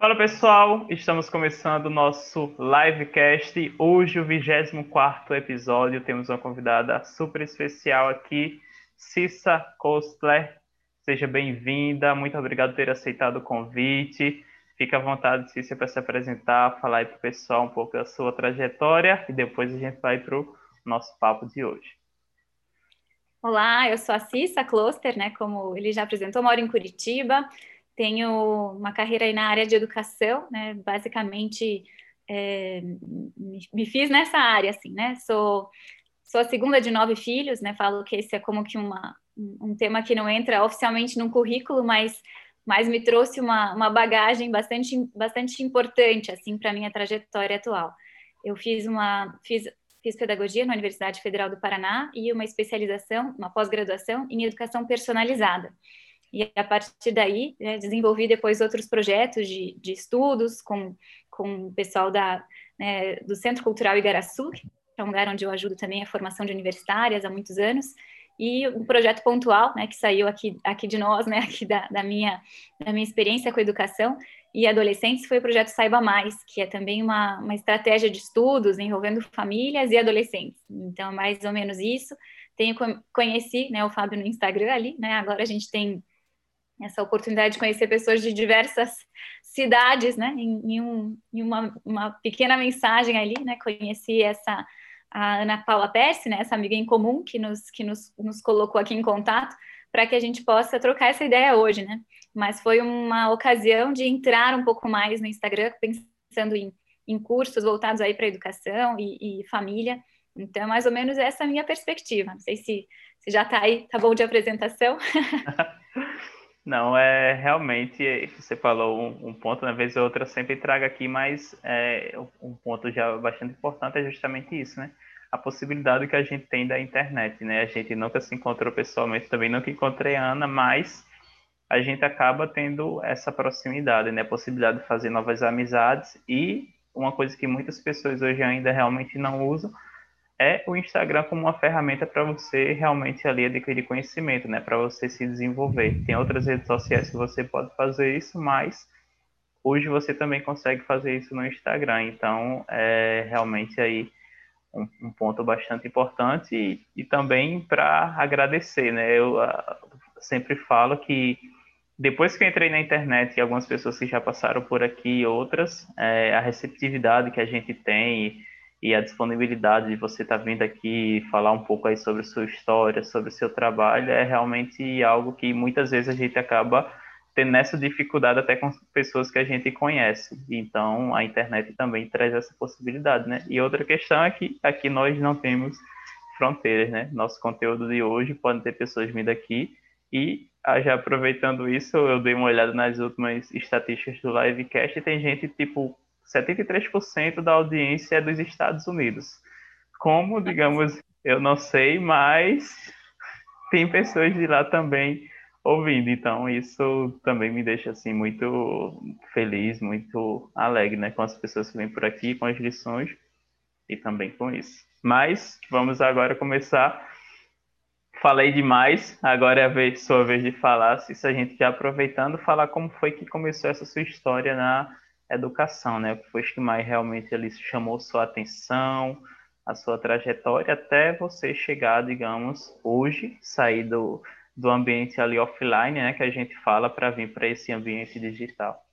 Fala pessoal, estamos começando o nosso livecast. Hoje, o 24 episódio, temos uma convidada super especial aqui, Cissa Kostler. Seja bem-vinda, muito obrigado por ter aceitado o convite. Fique à vontade, Cissa, para se apresentar, falar aí para o pessoal um pouco da sua trajetória e depois a gente vai para o nosso papo de hoje. Olá, eu sou a Cissa Kloster, né? Como ele já apresentou, moro em Curitiba, tenho uma carreira aí na área de educação, né? Basicamente, é, me, me, fiz nessa área, assim, né? Sou, sou a segunda de nove filhos, né? Falo que esse é como que uma, um tema que não entra oficialmente num currículo, mas, mas me trouxe uma, uma bagagem bastante, bastante importante, assim, para a minha trajetória atual. Eu fiz uma, fiz, fiz pedagogia na Universidade Federal do Paraná e uma especialização, uma pós-graduação em educação personalizada. E a partir daí, né, desenvolvi depois outros projetos de, de estudos com, com o pessoal da, né, do Centro Cultural Igaraçu, que é um lugar onde eu ajudo também a formação de universitárias há muitos anos, e um projeto pontual, né, que saiu aqui, aqui de nós, né, aqui da, da, minha, da minha experiência com educação e adolescentes, foi o projeto Saiba Mais, que é também uma, uma estratégia de estudos envolvendo famílias e adolescentes. Então, é mais ou menos isso. Tenho, conheci né, o Fábio no Instagram ali, né, agora a gente tem essa oportunidade de conhecer pessoas de diversas cidades, né? Em, em, um, em uma, uma, pequena mensagem ali, né? Conheci essa a Ana Paula Percy, né? Essa amiga em comum que nos que nos, nos colocou aqui em contato para que a gente possa trocar essa ideia hoje, né? Mas foi uma ocasião de entrar um pouco mais no Instagram, pensando em, em cursos voltados aí para educação e, e família. Então, mais ou menos essa é a minha perspectiva. Não sei se, se já está aí, tá bom de apresentação. Não, é realmente, você falou um, um ponto, na vez ou outra sempre trago aqui, mas é, um ponto já bastante importante é justamente isso, né? A possibilidade que a gente tem da internet, né? A gente nunca se encontrou pessoalmente, também nunca encontrei a Ana, mas a gente acaba tendo essa proximidade, né? A possibilidade de fazer novas amizades e uma coisa que muitas pessoas hoje ainda realmente não usam é o Instagram como uma ferramenta para você realmente ali adquirir conhecimento, né? Para você se desenvolver. Tem outras redes sociais que você pode fazer isso, mas hoje você também consegue fazer isso no Instagram. Então, é realmente aí um, um ponto bastante importante e, e também para agradecer, né? Eu uh, sempre falo que depois que eu entrei na internet e algumas pessoas que já passaram por aqui e outras, é, a receptividade que a gente tem e a disponibilidade de você estar tá vindo aqui falar um pouco aí sobre sua história, sobre seu trabalho, é realmente algo que muitas vezes a gente acaba tendo essa dificuldade até com pessoas que a gente conhece. Então, a internet também traz essa possibilidade, né? E outra questão é que aqui nós não temos fronteiras, né? Nosso conteúdo de hoje pode ter pessoas vindo aqui e ah, já aproveitando isso, eu dei uma olhada nas últimas estatísticas do Livecast e tem gente tipo 73% da audiência é dos Estados Unidos. Como, digamos, eu não sei, mas tem pessoas de lá também ouvindo. Então, isso também me deixa assim muito feliz, muito alegre, né, com as pessoas que vêm por aqui, com as lições e também com isso. Mas vamos agora começar. Falei demais, agora é a sua vez de falar. Se a gente já aproveitando, falar como foi que começou essa sua história na educação, né? O que foi que mais realmente ali chamou sua atenção, a sua trajetória, até você chegar, digamos, hoje, sair do, do ambiente ali offline, né? Que a gente fala para vir para esse ambiente digital.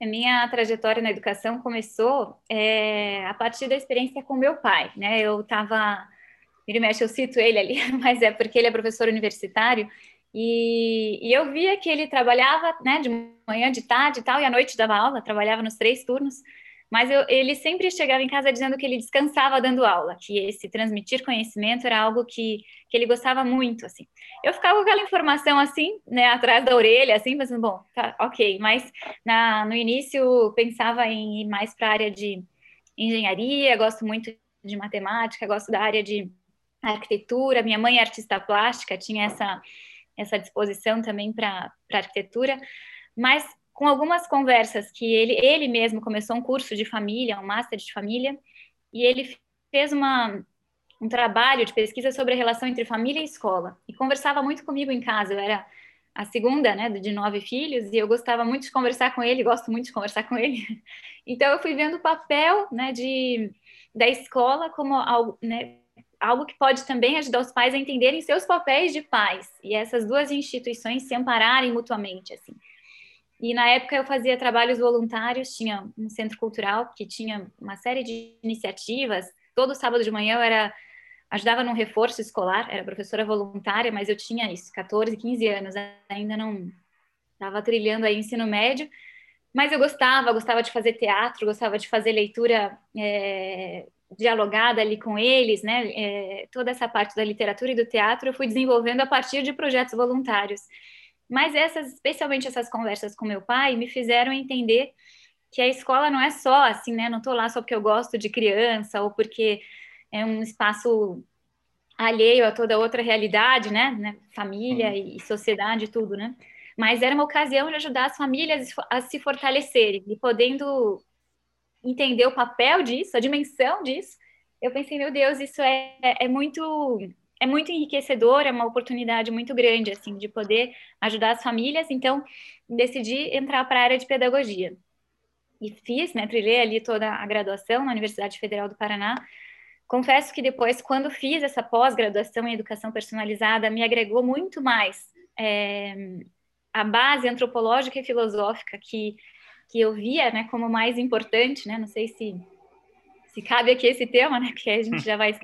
A minha trajetória na educação começou é, a partir da experiência com meu pai, né? Eu estava, ele mexe, eu cito ele ali, mas é porque ele é professor universitário e, e, eu via que ele trabalhava, né, de manhã, de tarde e tal, e à noite dava aula, trabalhava nos três turnos, mas eu, ele sempre chegava em casa dizendo que ele descansava dando aula, que esse transmitir conhecimento era algo que, que ele gostava muito, assim. Eu ficava com aquela informação assim, né, atrás da orelha, assim, mas bom, tá, ok, mas na, no início pensava em ir mais para a área de engenharia, gosto muito de matemática, gosto da área de arquitetura, minha mãe é artista plástica, tinha essa essa disposição também para arquitetura, mas com algumas conversas que ele, ele mesmo começou um curso de família, um master de família, e ele fez uma, um trabalho de pesquisa sobre a relação entre família e escola, e conversava muito comigo em casa, eu era a segunda, né, de nove filhos, e eu gostava muito de conversar com ele, gosto muito de conversar com ele. Então eu fui vendo o papel, né, de da escola como algo, né, algo que pode também ajudar os pais a entenderem seus papéis de pais e essas duas instituições se ampararem mutuamente, assim. E na época eu fazia trabalhos voluntários, tinha um centro cultural que tinha uma série de iniciativas. Todo sábado de manhã eu era ajudava num reforço escolar, era professora voluntária, mas eu tinha isso, 14, 15 anos, ainda não estava trilhando aí ensino médio, mas eu gostava, gostava de fazer teatro, gostava de fazer leitura é, dialogada ali com eles, né? É, toda essa parte da literatura e do teatro eu fui desenvolvendo a partir de projetos voluntários. Mas essas, especialmente essas conversas com meu pai, me fizeram entender que a escola não é só assim, né? Não estou lá só porque eu gosto de criança ou porque é um espaço alheio a toda outra realidade, né? né? Família uhum. e sociedade e tudo, né? Mas era uma ocasião de ajudar as famílias a se fortalecerem e podendo entender o papel disso, a dimensão disso. Eu pensei, meu Deus, isso é, é muito é muito enriquecedor, é uma oportunidade muito grande assim de poder ajudar as famílias. Então, decidi entrar para a área de pedagogia. E fiz, né, trilhei ali toda a graduação na Universidade Federal do Paraná, Confesso que depois, quando fiz essa pós-graduação em educação personalizada, me agregou muito mais é, a base antropológica e filosófica que, que eu via né, como mais importante, né? Não sei se, se cabe aqui esse tema, né? Porque a gente já vai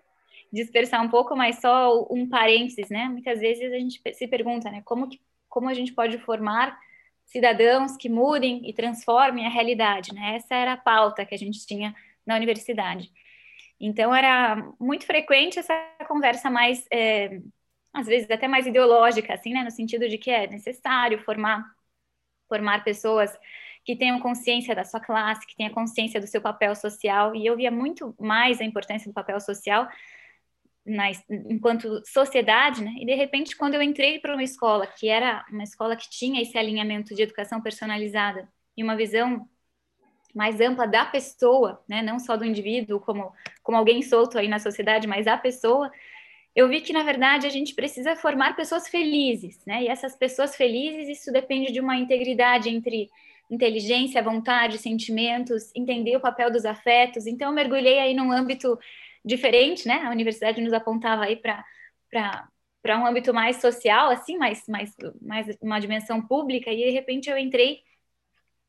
dispersar um pouco, mas só um parênteses, né? Muitas vezes a gente se pergunta, né? Como, que, como a gente pode formar cidadãos que mudem e transformem a realidade, né? Essa era a pauta que a gente tinha na universidade. Então era muito frequente essa conversa mais, é, às vezes até mais ideológica, assim, né, no sentido de que é necessário formar formar pessoas que tenham consciência da sua classe, que tenham consciência do seu papel social, e eu via muito mais a importância do papel social na, enquanto sociedade, né? E de repente, quando eu entrei para uma escola que era uma escola que tinha esse alinhamento de educação personalizada e uma visão mais ampla da pessoa, né, não só do indivíduo como, como alguém solto aí na sociedade, mas a pessoa, eu vi que, na verdade, a gente precisa formar pessoas felizes, né, e essas pessoas felizes, isso depende de uma integridade entre inteligência, vontade, sentimentos, entender o papel dos afetos, então eu mergulhei aí num âmbito diferente, né, a universidade nos apontava aí para para um âmbito mais social, assim, mais, mais, mais uma dimensão pública, e de repente eu entrei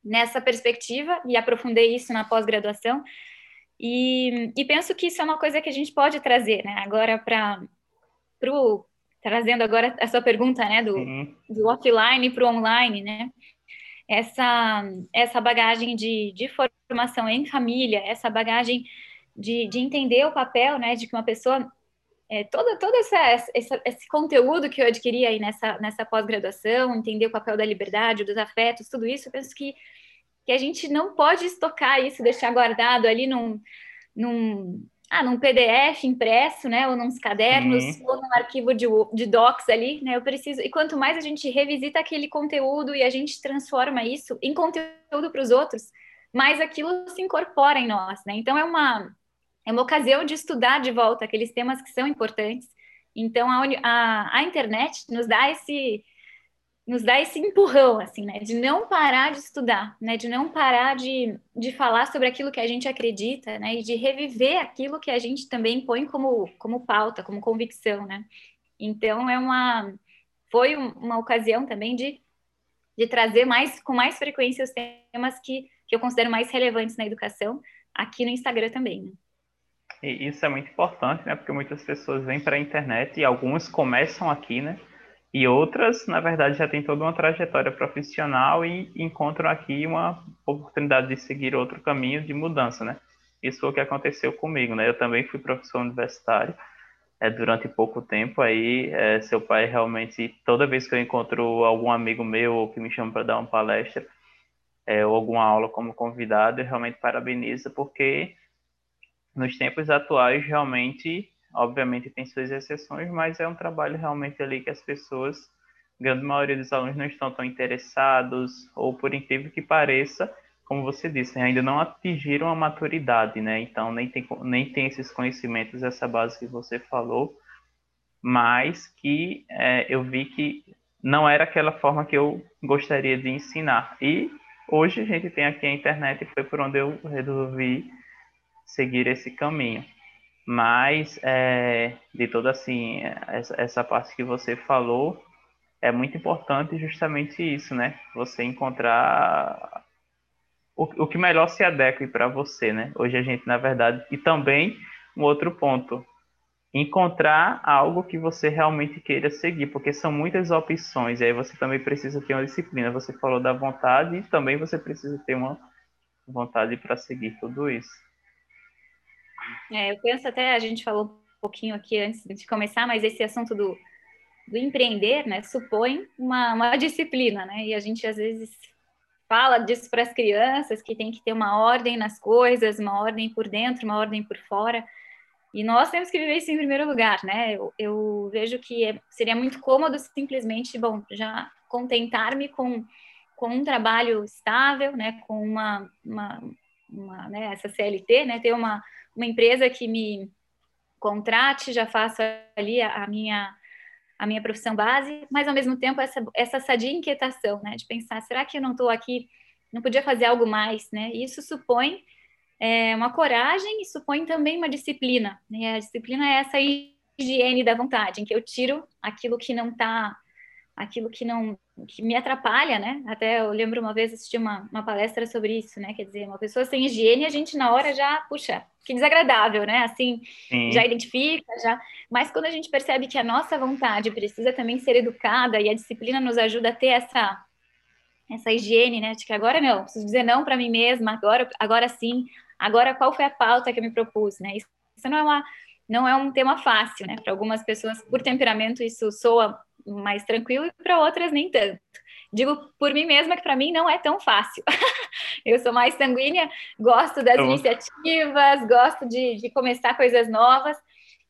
nessa perspectiva e aprofundei isso na pós-graduação. E, e, penso que isso é uma coisa que a gente pode trazer, né? Agora para o trazendo agora a sua pergunta, né, do, uhum. do offline para o online, né? Essa essa bagagem de, de formação em família, essa bagagem de, de entender o papel, né, de que uma pessoa é, todo, todo essa, essa, esse conteúdo que eu adquiri aí nessa, nessa pós-graduação, entender o papel da liberdade, dos afetos, tudo isso, eu penso que, que a gente não pode estocar isso, deixar guardado ali num, num, ah, num PDF impresso, né, ou nos cadernos, uhum. ou num arquivo de, de docs ali, né, eu preciso, e quanto mais a gente revisita aquele conteúdo e a gente transforma isso em conteúdo para os outros, mais aquilo se incorpora em nós, né, então é uma é uma ocasião de estudar de volta aqueles temas que são importantes. Então, a, a, a internet nos dá esse nos dá esse empurrão, assim, né, de não parar de estudar, né, de não parar de, de falar sobre aquilo que a gente acredita, né, e de reviver aquilo que a gente também põe como, como pauta, como convicção, né. Então, é uma, foi uma ocasião também de, de trazer mais, com mais frequência os temas que, que eu considero mais relevantes na educação, aqui no Instagram também, né. E isso é muito importante, né? Porque muitas pessoas vêm para a internet e algumas começam aqui, né? E outras, na verdade, já têm toda uma trajetória profissional e encontram aqui uma oportunidade de seguir outro caminho de mudança, né? Isso foi o que aconteceu comigo, né? Eu também fui professor universitário é, durante pouco tempo. Aí, é, seu pai realmente, toda vez que eu encontro algum amigo meu ou que me chama para dar uma palestra é, ou alguma aula como convidado, eu realmente parabenizo, porque nos tempos atuais, realmente, obviamente tem suas exceções, mas é um trabalho realmente ali que as pessoas, a grande maioria dos alunos não estão tão interessados, ou por incrível que pareça, como você disse, ainda não atingiram a maturidade, né? Então nem tem, nem tem esses conhecimentos, essa base que você falou, mas que é, eu vi que não era aquela forma que eu gostaria de ensinar. E hoje a gente tem aqui a internet e foi por onde eu resolvi seguir esse caminho. Mas, é, de toda assim, essa, essa parte que você falou, é muito importante justamente isso, né? Você encontrar o, o que melhor se adeque para você, né? Hoje a gente, na verdade, e também um outro ponto, encontrar algo que você realmente queira seguir, porque são muitas opções, e aí você também precisa ter uma disciplina. Você falou da vontade e também você precisa ter uma vontade para seguir tudo isso. É, eu penso até, a gente falou um pouquinho aqui antes de começar, mas esse assunto do, do empreender, né, supõe uma, uma disciplina, né, e a gente às vezes fala disso para as crianças, que tem que ter uma ordem nas coisas, uma ordem por dentro, uma ordem por fora, e nós temos que viver isso em primeiro lugar, né, eu, eu vejo que é, seria muito cômodo simplesmente, bom, já contentar-me com, com um trabalho estável, né, com uma, uma, uma né, essa CLT, né, ter uma, uma empresa que me contrate, já faço ali a, a minha a minha profissão base, mas ao mesmo tempo essa, essa sadia inquietação, né, de pensar, será que eu não estou aqui, não podia fazer algo mais, né? Isso supõe é, uma coragem e supõe também uma disciplina. Né? A disciplina é essa higiene da vontade, em que eu tiro aquilo que não está, aquilo que não que me atrapalha, né? Até eu lembro uma vez assisti uma, uma palestra sobre isso, né? Quer dizer, uma pessoa sem higiene, a gente na hora já, puxa, que desagradável, né? Assim, Sim. já identifica, já. Mas quando a gente percebe que a nossa vontade precisa também ser educada e a disciplina nos ajuda a ter essa essa higiene, né? De que agora não, preciso dizer não para mim mesma, agora, agora sim, agora qual foi a pauta que eu me propus, né? Isso, isso não é uma não é um tema fácil, né? Para algumas pessoas, por temperamento, isso soa mais tranquilo e para outras nem tanto. Digo por mim mesma que para mim não é tão fácil. eu sou mais sanguínea, gosto das iniciativas, gosto de, de começar coisas novas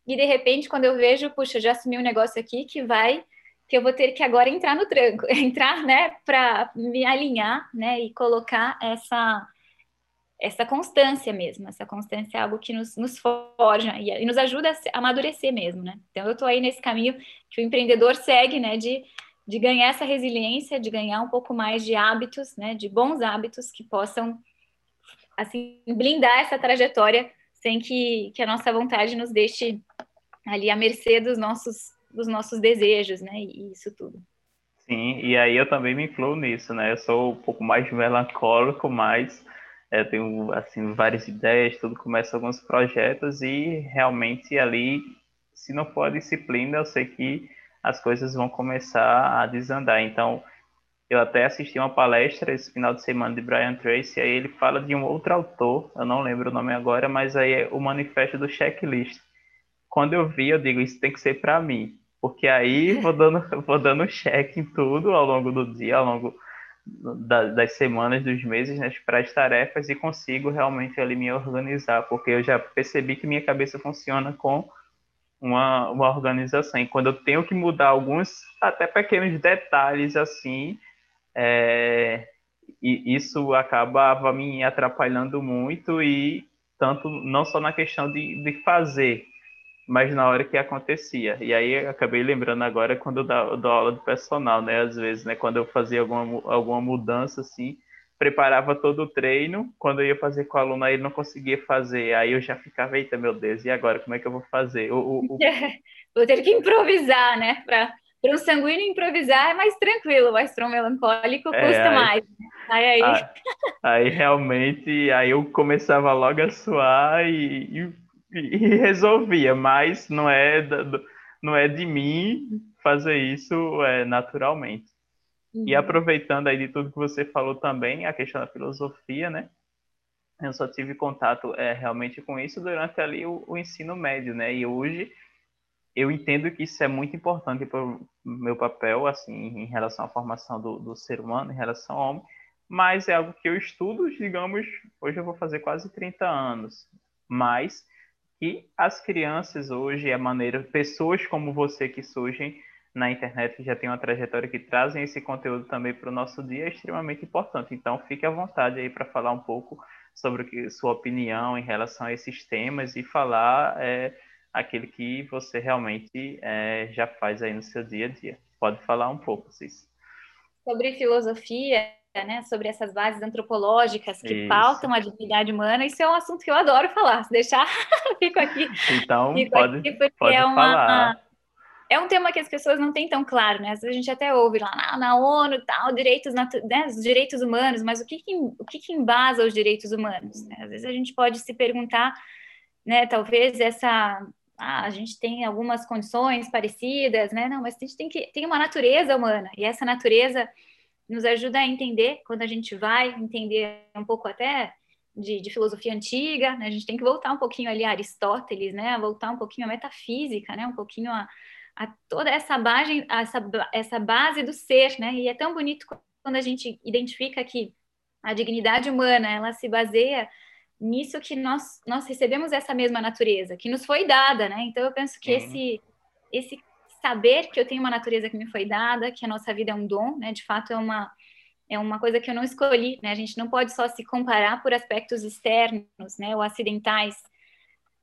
e de repente quando eu vejo, puxa, já assumi um negócio aqui que vai que eu vou ter que agora entrar no tranco, entrar, né, para me alinhar, né, e colocar essa essa constância mesmo, essa constância é algo que nos, nos forja e, e, nos ajuda a amadurecer mesmo, né? Então eu estou aí nesse caminho que o empreendedor segue, né, de, de ganhar essa resiliência, de ganhar um pouco mais de hábitos, né, de bons hábitos que possam, assim, blindar essa trajetória sem que, que a nossa vontade nos deixe ali à mercê dos nossos, dos nossos desejos, né, e isso tudo. Sim, e aí eu também me incluo nisso, né? Eu sou um pouco mais melancólico, mas eu tenho assim várias ideias, tudo começa alguns projetos e realmente ali, se não for a disciplina, eu sei que as coisas vão começar a desandar. Então, eu até assisti uma palestra esse final de semana de Brian Tracy, aí ele fala de um outro autor, eu não lembro o nome agora, mas aí é o manifesto do checklist. Quando eu vi, eu digo, isso tem que ser para mim, porque aí vou dando, vou dando check em tudo ao longo do dia, ao longo das semanas, dos meses, né, para as tarefas e consigo realmente ali me organizar, porque eu já percebi que minha cabeça funciona com uma, uma organização. E quando eu tenho que mudar alguns, até pequenos detalhes assim, é, e isso acabava me atrapalhando muito e tanto não só na questão de, de fazer, mas na hora que acontecia. E aí acabei lembrando agora quando eu dou, eu dou aula de personal, né? Às vezes, né? Quando eu fazia alguma, alguma mudança, assim, preparava todo o treino, quando eu ia fazer com o aluno, aí ele não conseguia fazer, aí eu já ficava, eita, meu Deus, e agora, como é que eu vou fazer? O, o, o... vou ter que improvisar, né? Para um sanguíneo improvisar é mais tranquilo, mas para um melancólico é, custa aí, mais. Aí, aí... aí, aí realmente, aí eu começava logo a suar e, e e resolvia, mas não é, não é de mim fazer isso é, naturalmente. Uhum. E aproveitando aí de tudo que você falou também, a questão da filosofia, né? Eu só tive contato é, realmente com isso durante ali o, o ensino médio, né? E hoje eu entendo que isso é muito importante para o meu papel, assim, em relação à formação do, do ser humano, em relação ao homem, mas é algo que eu estudo, digamos, hoje eu vou fazer quase 30 anos, mas e as crianças hoje, a maneira, pessoas como você que surgem na internet, que já tem uma trajetória que trazem esse conteúdo também para o nosso dia, é extremamente importante. Então, fique à vontade aí para falar um pouco sobre que, sua opinião em relação a esses temas e falar é, aquilo que você realmente é, já faz aí no seu dia a dia. pode falar um pouco, Cis. Sobre filosofia, né, sobre essas bases antropológicas que isso. pautam a dignidade humana, isso é um assunto que eu adoro falar. Se deixar, fico aqui. Então, fico pode, aqui pode é uma, falar. É um tema que as pessoas não têm tão claro, né? Às vezes a gente até ouve lá na, na ONU tal, direitos, né, os direitos humanos, mas o que, que o que, que embasa os direitos humanos? Né? Às vezes a gente pode se perguntar, né? Talvez essa ah, a gente tem algumas condições parecidas, né? Não, mas a gente tem que tem uma natureza humana e essa natureza nos ajuda a entender quando a gente vai entender um pouco até de, de, filosofia antiga, né? A gente tem que voltar um pouquinho ali a Aristóteles, né? Voltar um pouquinho a metafísica, né? Um pouquinho a, a toda essa base, essa, essa base do ser, né? E é tão bonito quando a gente identifica que a dignidade humana, ela se baseia nisso que nós, nós recebemos essa mesma natureza, que nos foi dada, né? Então eu penso que esse, esse saber que eu tenho uma natureza que me foi dada, que a nossa vida é um dom, né? De fato, é uma, é uma coisa que eu não escolhi, né? A gente não pode só se comparar por aspectos externos, né? Ou acidentais.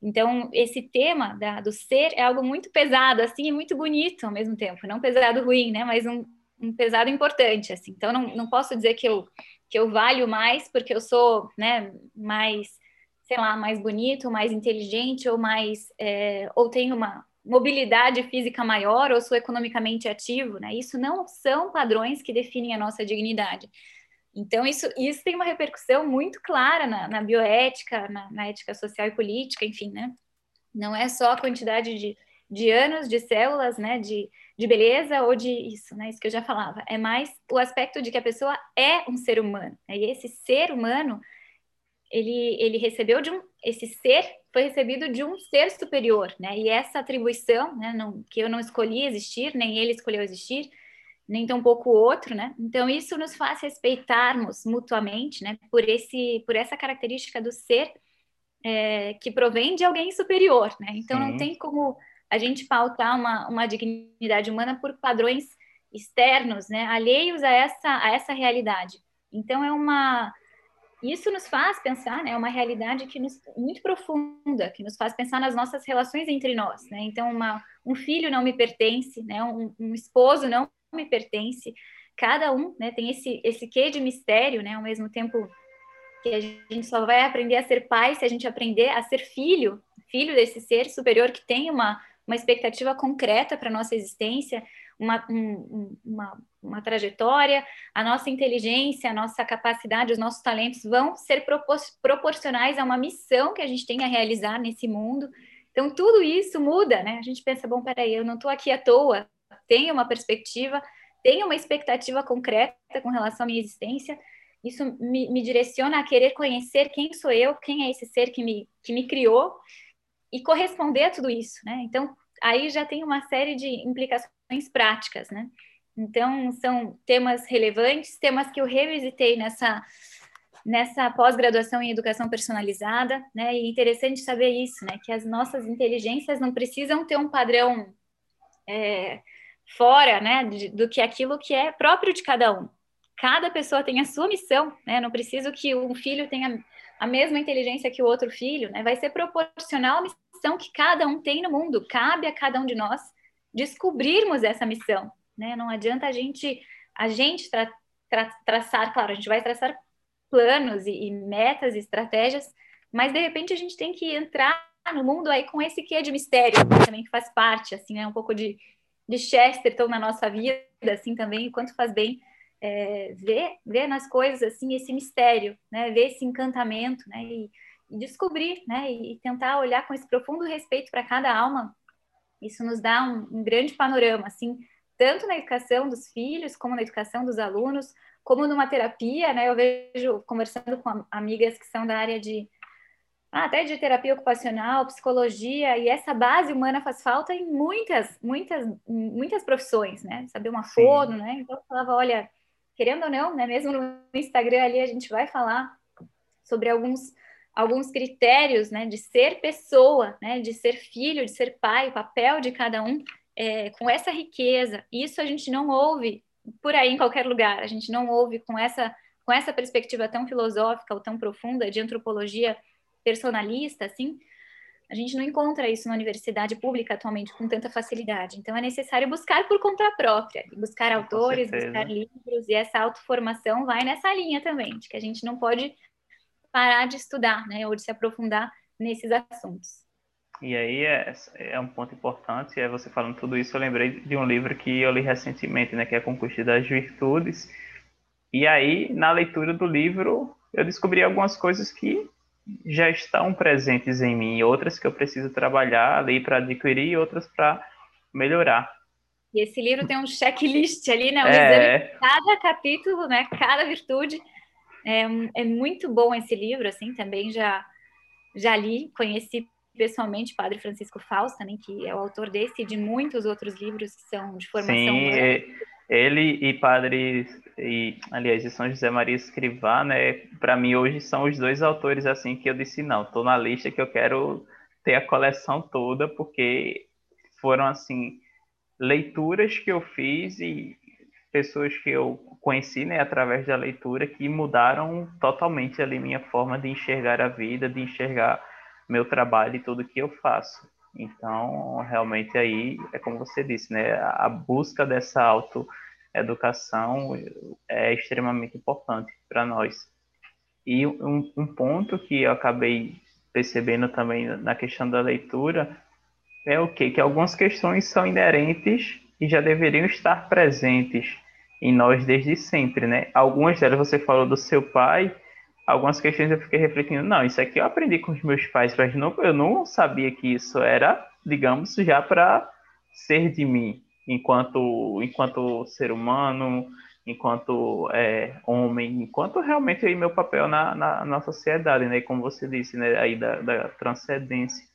Então, esse tema da, do ser é algo muito pesado, assim, e muito bonito ao mesmo tempo. Não pesado ruim, né? Mas um, um pesado importante, assim. Então, não, não posso dizer que eu, que eu valho mais porque eu sou, né, mais, sei lá, mais bonito, mais inteligente ou mais, é, ou tenho uma, mobilidade física maior ou sou economicamente ativo, né? Isso não são padrões que definem a nossa dignidade. Então, isso, isso tem uma repercussão muito clara na, na bioética, na, na, ética social e política, enfim, né? Não é só a quantidade de, de anos, de células, né? De, de beleza ou de isso, né? Isso que eu já falava. É mais o aspecto de que a pessoa é um ser humano. Né? E esse ser humano, ele, ele recebeu de um... Esse ser foi recebido de um ser superior, né? E essa atribuição, né, não, que eu não escolhi existir, nem ele escolheu existir, nem tampouco o outro, né? Então isso nos faz respeitarmos mutuamente, né? Por esse, por essa característica do ser é, que provém de alguém superior, né? Então Sim. não tem como a gente pautar uma, uma dignidade humana por padrões externos, né? Alheios a essa a essa realidade. Então é uma isso nos faz pensar, né, uma realidade que nos, muito profunda, que nos faz pensar nas nossas relações entre nós, né? Então, uma, um filho não me pertence, né? Um, um, esposo não me pertence. Cada um, né, tem esse esse quê de mistério, né? Ao mesmo tempo que a gente só vai aprender a ser pai se a gente aprender a ser filho, filho desse ser superior que tem uma uma expectativa concreta para nossa existência, uma, um, uma, uma trajetória, a nossa inteligência, a nossa capacidade, os nossos talentos vão ser propor proporcionais a uma missão que a gente tem a realizar nesse mundo. Então, tudo isso muda, né? A gente pensa, bom, peraí, eu não estou aqui à toa, tenho uma perspectiva, tenho uma expectativa concreta com relação à minha existência, isso me, me direciona a querer conhecer quem sou eu, quem é esse ser que me, que me criou, e corresponder a tudo isso, né? Então, aí já tem uma série de implicações práticas, né? Então, são temas relevantes, temas que eu revisitei nessa, nessa pós-graduação em educação personalizada, né? E é interessante saber isso, né? Que as nossas inteligências não precisam ter um padrão é, fora, né? De, do que aquilo que é próprio de cada um. Cada pessoa tem a sua missão, né? Não preciso que um filho tenha a mesma inteligência que o outro filho, né? Vai ser proporcional à missão que cada um tem no mundo. Cabe a cada um de nós descobrirmos essa missão, né? Não adianta a gente a gente tra, tra, traçar, claro, a gente vai traçar planos e, e metas e estratégias, mas de repente a gente tem que entrar no mundo aí com esse quê de mistério também que faz parte, assim, né? Um pouco de, de Chesterton na nossa vida, assim, também, quanto faz bem é, ver, ver nas coisas, assim, esse mistério, né? Ver esse encantamento, né? E descobrir, né? E tentar olhar com esse profundo respeito para cada alma isso nos dá um, um grande panorama, assim, tanto na educação dos filhos, como na educação dos alunos, como numa terapia, né? Eu vejo conversando com amigas que são da área de ah, até de terapia ocupacional, psicologia, e essa base humana faz falta em muitas, muitas, muitas profissões, né? Saber uma fono, né? Então eu falava, olha, querendo ou não, né? Mesmo no Instagram ali a gente vai falar sobre alguns alguns critérios né, de ser pessoa, né, de ser filho, de ser pai, o papel de cada um, é, com essa riqueza. Isso a gente não ouve por aí em qualquer lugar, a gente não ouve com essa, com essa perspectiva tão filosófica ou tão profunda de antropologia personalista, assim, a gente não encontra isso na universidade pública atualmente com tanta facilidade. Então, é necessário buscar por conta própria, buscar autores, buscar livros, e essa autoformação vai nessa linha também, de que a gente não pode parar de estudar, né, ou de se aprofundar nesses assuntos. E aí é, é um ponto importante, é você falando tudo isso, eu lembrei de um livro que eu li recentemente, né, que é a Conquista das Virtudes, e aí, na leitura do livro, eu descobri algumas coisas que já estão presentes em mim, outras que eu preciso trabalhar ali para adquirir e outras para melhorar. E esse livro tem um checklist ali, né? Um é... exame de cada capítulo, né? Cada virtude. É, é muito bom esse livro, assim, também já, já li, conheci pessoalmente o Padre Francisco Fausto, também, que é o autor desse e de muitos outros livros que são de formação. Sim, ele e Padre, e, aliás, de São José Maria Escrivá, né, para mim hoje são os dois autores assim que eu disse, não, estou na lista que eu quero ter a coleção toda, porque foram assim leituras que eu fiz e pessoas que eu conheci, né, através da leitura que mudaram totalmente ali minha forma de enxergar a vida, de enxergar meu trabalho e tudo que eu faço. Então, realmente aí é como você disse, né? A busca dessa autoeducação é extremamente importante para nós. E um, um, ponto que eu acabei percebendo também na questão da leitura é o quê? Que algumas questões são inerentes e já deveriam estar presentes em nós desde sempre, né? Algumas delas você falou do seu pai, algumas questões eu fiquei refletindo, não, isso aqui eu aprendi com os meus pais, mas não, eu não sabia que isso era, digamos, já para ser de mim, enquanto, enquanto ser humano, enquanto é, homem, enquanto realmente aí meu papel na, na, na sociedade, né, como você disse, né, aí da, da transcendência.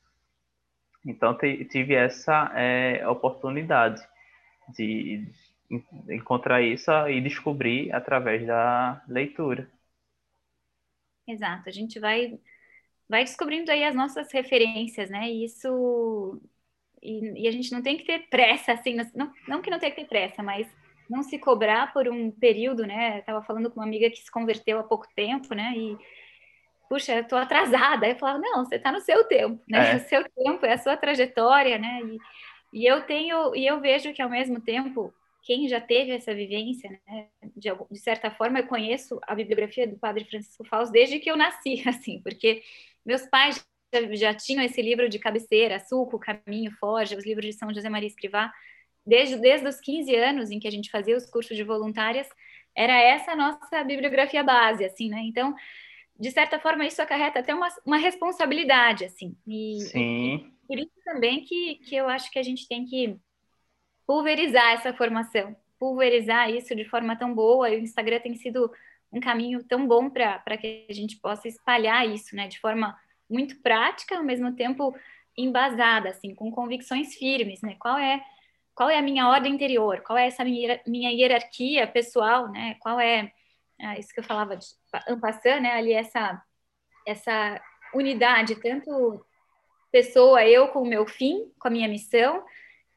Então tive essa é, oportunidade de encontrar isso e descobrir através da leitura. Exato, a gente vai vai descobrindo aí as nossas referências, né? E isso e, e, a gente não tem que ter pressa, assim, não, não que não tenha que ter pressa, mas não se cobrar por um período, né? Eu tava falando com uma amiga que se converteu há pouco tempo, né? E puxa, eu tô atrasada. Aí eu falava, não, você tá no seu tempo, né? É. O seu tempo é a sua trajetória, né? E, e eu tenho, e eu vejo que ao mesmo tempo quem já teve essa vivência, né, de, de, certa forma, eu conheço a bibliografia do Padre Francisco Fausto desde que eu nasci, assim, porque meus pais já, já tinham esse livro de cabeceira, Suco, Caminho, Forja, os livros de São José Maria Escrivá, desde, desde os 15 anos em que a gente fazia os cursos de voluntárias, era essa a nossa bibliografia base, assim, né? Então, de certa forma, isso acarreta até uma, uma responsabilidade, assim. E, Sim. E por isso também que, que eu acho que a gente tem que pulverizar essa formação, pulverizar isso de forma tão boa. E o Instagram tem sido um caminho tão bom para que a gente possa espalhar isso, né, de forma muito prática, ao mesmo tempo embasada, assim, com convicções firmes, né? Qual é qual é a minha ordem interior? Qual é essa minha, hierarquia pessoal, né? Qual é, é isso que eu falava de ampassando, né? Ali essa essa unidade, tanto pessoa, eu com o meu fim, com a minha missão,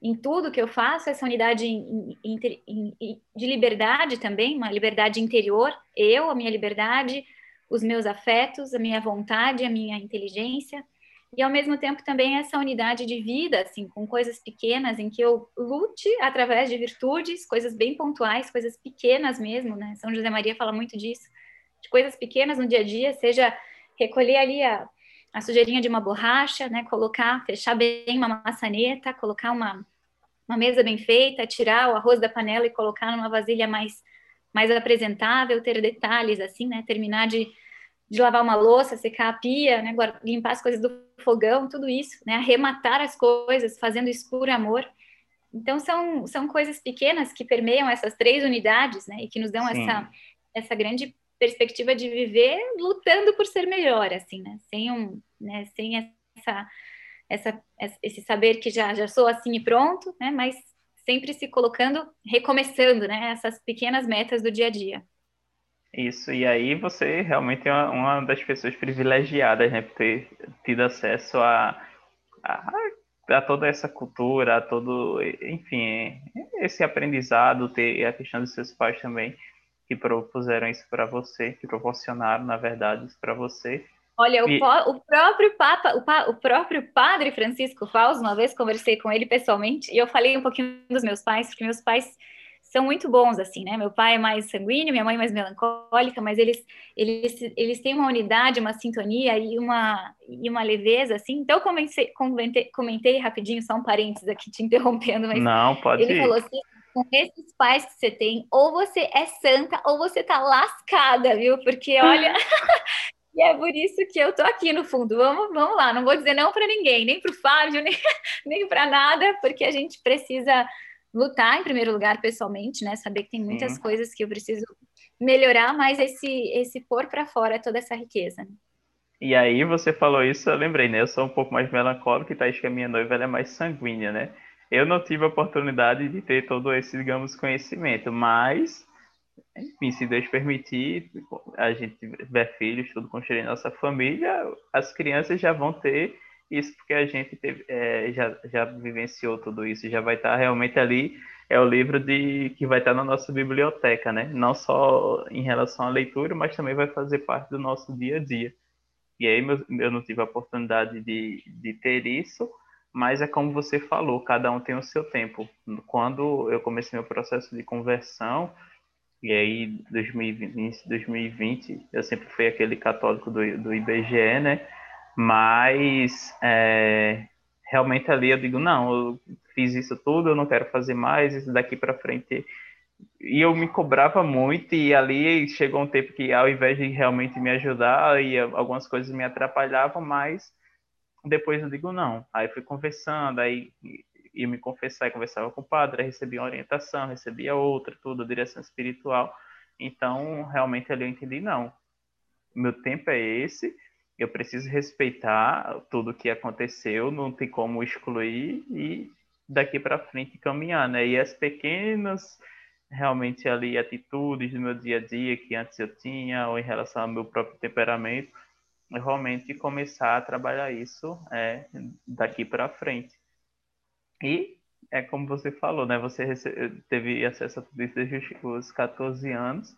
em tudo que eu faço, essa unidade de liberdade também, uma liberdade interior, eu, a minha liberdade, os meus afetos, a minha vontade, a minha inteligência, e ao mesmo tempo também essa unidade de vida, assim, com coisas pequenas em que eu lute através de virtudes, coisas bem pontuais, coisas pequenas mesmo, né? São José Maria fala muito disso, de coisas pequenas no dia a dia, seja recolher ali a, a sujeirinha de uma borracha, né? Colocar, fechar bem uma maçaneta, colocar uma uma mesa bem feita, tirar o arroz da panela e colocar numa vasilha mais, mais apresentável, ter detalhes assim, né? Terminar de, de lavar uma louça, secar a pia, né? limpar as coisas do fogão, tudo isso, né? Arrematar as coisas, fazendo por amor. Então são, são coisas pequenas que permeiam essas três unidades, né? E que nos dão essa, essa grande perspectiva de viver lutando por ser melhor, assim, né? Sem um, né? Sem essa essa, esse saber que já, já sou assim e pronto, né? Mas sempre se colocando, recomeçando, né? Essas pequenas metas do dia a dia. Isso, e aí você realmente é uma, das pessoas privilegiadas, né? Por ter tido acesso a, a, a toda essa cultura, a todo, enfim, esse aprendizado, ter a questão dos seus pais também, que propuseram isso para você, que proporcionaram, na verdade, isso para você. Olha, e... o, o, próprio Papa, o, pa, o, próprio Padre Francisco Fausto, uma vez conversei com ele pessoalmente e eu falei um pouquinho dos meus pais, porque meus pais são muito bons, assim, né? Meu pai é mais sanguíneo, minha mãe é mais melancólica, mas eles, eles, eles têm uma unidade, uma sintonia e uma, e uma leveza, assim. Então, eu comecei, comentei, comentei rapidinho, só um parênteses aqui te interrompendo, mas Não, pode ele ir. falou assim, com esses pais que você tem, ou você é santa ou você tá lascada, viu? Porque, olha... E é por isso que eu tô aqui no fundo. Vamos, vamos lá, não vou dizer não para ninguém, nem para o Fábio, nem, nem para nada, porque a gente precisa lutar em primeiro lugar pessoalmente, né? Saber que tem muitas Sim. coisas que eu preciso melhorar, mas esse esse pôr para fora toda essa riqueza. E aí você falou isso, eu lembrei, né? Eu sou um pouco mais melancólico e tá que a minha noiva é mais sanguínea, né? Eu não tive a oportunidade de ter todo esse, digamos, conhecimento, mas enfim, se Deus permitir, a gente tiver filhos, tudo construir nossa família, as crianças já vão ter isso porque a gente teve, é, já, já vivenciou tudo isso, já vai estar realmente ali, é o livro de que vai estar na nossa biblioteca, né? Não só em relação à leitura, mas também vai fazer parte do nosso dia a dia. E aí eu não tive a oportunidade de, de ter isso, mas é como você falou, cada um tem o seu tempo. Quando eu comecei meu processo de conversão, e aí, 2020, 2020, eu sempre fui aquele católico do, do IBGE, né? Mas é, realmente ali eu digo, não, eu fiz isso tudo, eu não quero fazer mais, isso daqui para frente. E eu me cobrava muito, e ali chegou um tempo que, ao invés de realmente me ajudar, e algumas coisas me atrapalhavam, mas depois eu digo, não. Aí fui conversando, aí ia me confessar e conversava com o padre, recebia uma orientação, recebia outra, tudo, direção espiritual. Então, realmente ali eu entendi, não, meu tempo é esse, eu preciso respeitar tudo que aconteceu, não tem como excluir e daqui para frente caminhar, né? E as pequenas realmente ali atitudes do meu dia a dia que antes eu tinha ou em relação ao meu próprio temperamento, realmente começar a trabalhar isso é, daqui para frente. E é como você falou, né? Você teve acesso a tudo isso desde os 14 anos.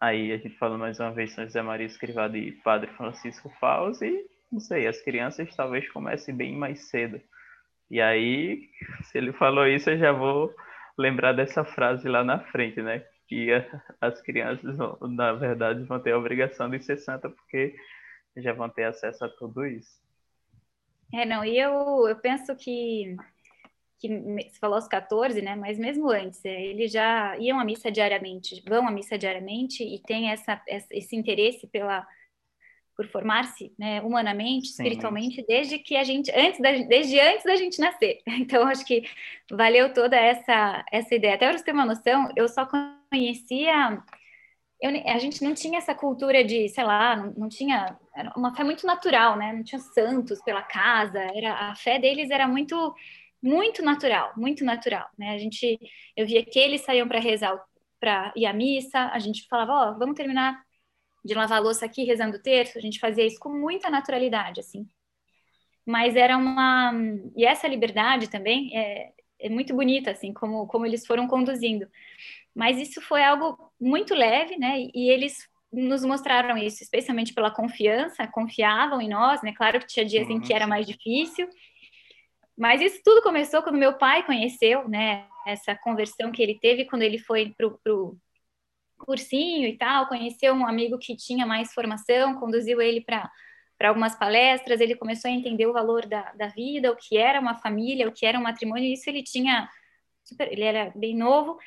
Aí a gente falou mais uma vez São José Maria Escrivá e Padre Francisco Faus e não sei, as crianças talvez comecem bem mais cedo. E aí, se ele falou isso, eu já vou lembrar dessa frase lá na frente, né? Que as crianças, na verdade, vão ter a obrigação de ser santa porque já vão ter acesso a tudo isso. É, não, e eu, eu penso que que você falou aos 14, né? Mas mesmo antes, é, eles já iam à missa diariamente, vão à missa diariamente e têm essa, esse interesse pela por formar-se, né, humanamente, espiritualmente, Sim. desde que a gente antes da, desde antes da gente nascer. Então acho que valeu toda essa essa ideia. Até para você ter uma noção, eu só conhecia eu, a gente não tinha essa cultura de, sei lá, não, não tinha era uma fé muito natural, né? Não tinha santos pela casa, era a fé deles era muito muito natural, muito natural, né? A gente, eu via que eles saíam para rezar, para ir à missa, a gente falava, ó, oh, vamos terminar de lavar a louça aqui rezando o terço, a gente fazia isso com muita naturalidade, assim. Mas era uma e essa liberdade também é, é muito bonita, assim, como como eles foram conduzindo. Mas isso foi algo muito leve, né? E eles nos mostraram isso, especialmente pela confiança, confiavam em nós, né? Claro que tinha dias em que era mais difícil, mas isso tudo começou quando meu pai conheceu, né? Essa conversão que ele teve quando ele foi pro, pro cursinho e tal, conheceu um amigo que tinha mais formação, conduziu ele para para algumas palestras, ele começou a entender o valor da, da vida, o que era uma família, o que era um matrimônio, isso ele tinha super, ele era bem novo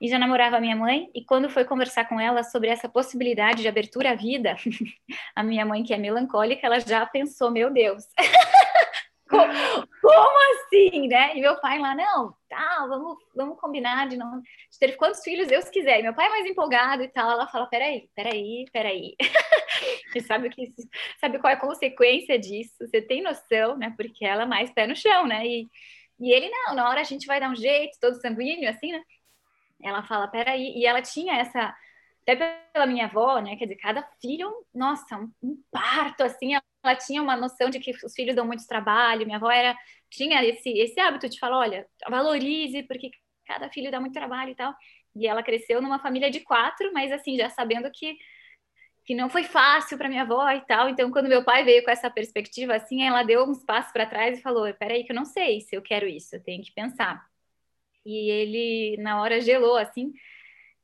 e já namorava a minha mãe, e quando foi conversar com ela sobre essa possibilidade de abertura à vida, a minha mãe, que é melancólica, ela já pensou, meu Deus, como, assim, né? E meu pai lá, não, tá, vamos, vamos combinar de não de ter quantos filhos Deus quiser. Meu pai é mais empolgado e tal, ela fala, peraí, peraí, peraí. e sabe o que sabe qual é a consequência disso? Você tem noção, né? Porque ela é mais pé no chão, né? E, e ele, não, na hora a gente vai dar um jeito, todo sanguíneo, assim, né? Ela fala, peraí, e ela tinha essa até pela minha avó, né? Quer dizer, cada filho, nossa, um, um parto, assim, ela tinha uma noção de que os filhos dão muito trabalho. Minha avó era tinha esse esse hábito de falar, olha, valorize porque cada filho dá muito trabalho e tal. E ela cresceu numa família de quatro, mas assim já sabendo que que não foi fácil para minha avó e tal. Então, quando meu pai veio com essa perspectiva, assim, ela deu uns passos para trás e falou: "Peraí, que eu não sei se eu quero isso, eu tenho que pensar". E ele, na hora, gelou assim.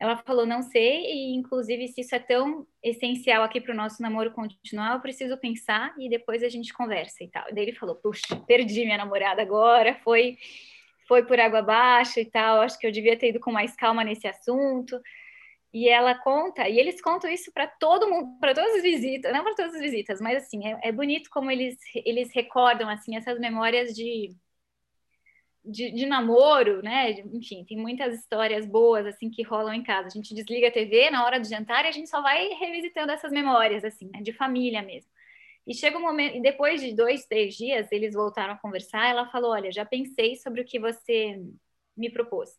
Ela falou: "Não sei, e inclusive se isso é tão essencial aqui para o nosso namoro continuar, eu preciso pensar e depois a gente conversa e tal". Daí ele falou: "Puxa, perdi minha namorada agora, foi foi por água abaixo e tal. Acho que eu devia ter ido com mais calma nesse assunto". E ela conta, e eles contam isso para todo mundo, para todas as visitas, não para todas as visitas, mas assim, é, é, bonito como eles, eles recordam assim essas memórias de, de, de, namoro, né? Enfim, tem muitas histórias boas assim que rolam em casa. A gente desliga a TV na hora do jantar e a gente só vai revisitando essas memórias, assim, né? de família mesmo. E chega um momento, e depois de dois, três dias, eles voltaram a conversar. Ela falou: Olha, já pensei sobre o que você me propôs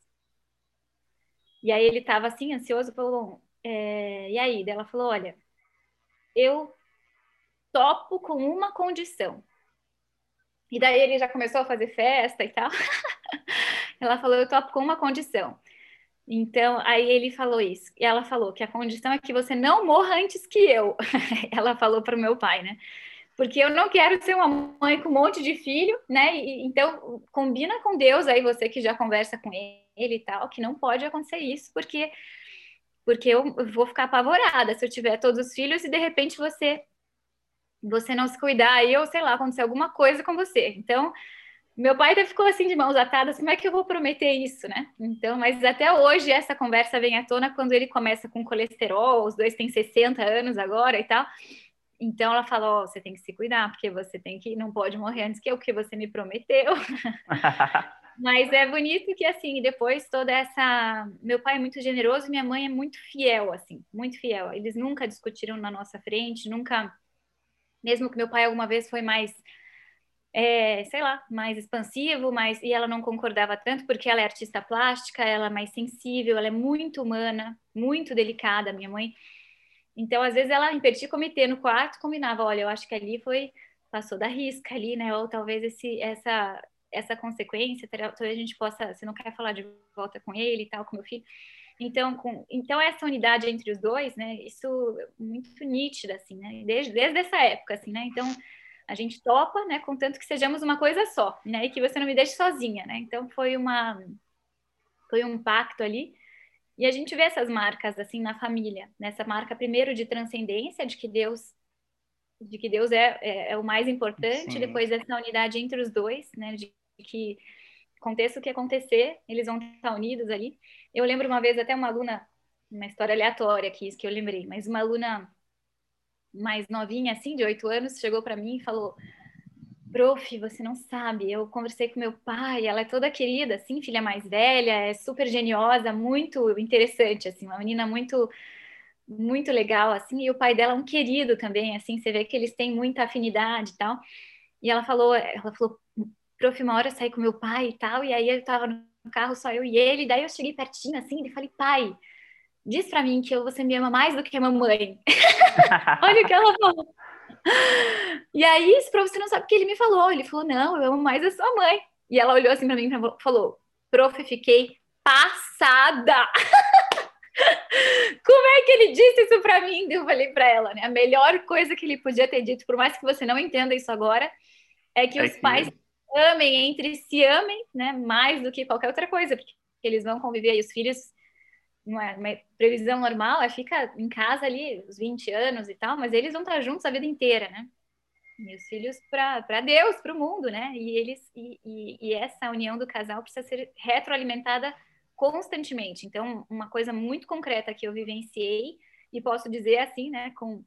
e aí ele estava assim, ansioso, falou, é, e aí? Daí ela falou, olha, eu topo com uma condição. E daí ele já começou a fazer festa e tal. ela falou, eu topo com uma condição. Então, aí ele falou isso. E ela falou que a condição é que você não morra antes que eu. ela falou para o meu pai, né? porque eu não quero ser uma mãe com um monte de filho, né? E, então, combina com Deus aí, você que já conversa com ele e tal, que não pode acontecer isso, porque porque eu vou ficar apavorada se eu tiver todos os filhos e de repente você você não se cuidar aí ou sei lá, acontecer alguma coisa com você. Então, meu pai até ficou assim de mãos atadas, como é que eu vou prometer isso, né? Então, mas até hoje essa conversa vem à tona quando ele começa com colesterol, os dois têm 60 anos agora e tal. Então ela falou: oh, você tem que se cuidar, porque você tem que não pode morrer antes que é o que você me prometeu. Mas é bonito que assim, depois toda essa, meu pai é muito generoso, minha mãe é muito fiel assim, muito fiel. Eles nunca discutiram na nossa frente, nunca mesmo que meu pai alguma vez foi mais é, sei lá, mais expansivo, mas e ela não concordava tanto porque ela é artista plástica, ela é mais sensível, ela é muito humana, muito delicada, minha mãe. Então, às vezes, ela, em petit comitê no quarto, combinava, olha, eu acho que ali foi, passou da risca ali, né? Ou talvez esse, essa, essa consequência, talvez a gente possa, você não quer falar de volta com ele e tal, com meu filho. Então, com, então essa unidade entre os dois, né? Isso é muito nítida, assim, né? Desde, desde essa época, assim, né? Então, a gente topa, né? Contanto que sejamos uma coisa só, né? E que você não me deixe sozinha, né? Então, foi uma... Foi um pacto ali e a gente vê essas marcas assim na família, nessa marca primeiro de transcendência, de que Deus de que Deus é, é, é o mais importante, Sim. depois dessa unidade entre os dois, né, de que aconteça o que acontecer, eles vão estar unidos ali. Eu lembro uma vez até uma aluna, uma história aleatória aqui, isso que eu lembrei, mas uma aluna mais novinha, assim, de oito anos, chegou para mim e falou: Prof, você não sabe, eu conversei com meu pai, ela é toda querida, assim, filha mais velha, é super geniosa, muito interessante, assim, uma menina muito muito legal, assim, e o pai dela é um querido também, assim, você vê que eles têm muita afinidade e tal. E ela falou, ela falou, prof, uma hora eu saí com meu pai e tal, e aí eu tava no carro só eu e ele, daí eu cheguei pertinho assim e falei, pai, diz pra mim que você me ama mais do que a mamãe. Olha o que ela falou. E aí, esse professor não sabe o que ele me falou. Ele falou: Não, eu amo mais a sua mãe. E ela olhou assim para mim e falou: Prof, fiquei passada. Como é que ele disse isso para mim? Eu falei para ela, né? A melhor coisa que ele podia ter dito, por mais que você não entenda isso agora, é que é os que... pais amem entre si, amem, né? Mais do que qualquer outra coisa, porque eles vão conviver e os filhos uma, uma previsão normal é fica em casa ali os 20 anos e tal, mas eles vão estar juntos a vida inteira, né? E os filhos para Deus, para o mundo, né? E eles e, e, e, essa união do casal precisa ser retroalimentada constantemente. Então, uma coisa muito concreta que eu vivenciei e posso dizer assim, né, com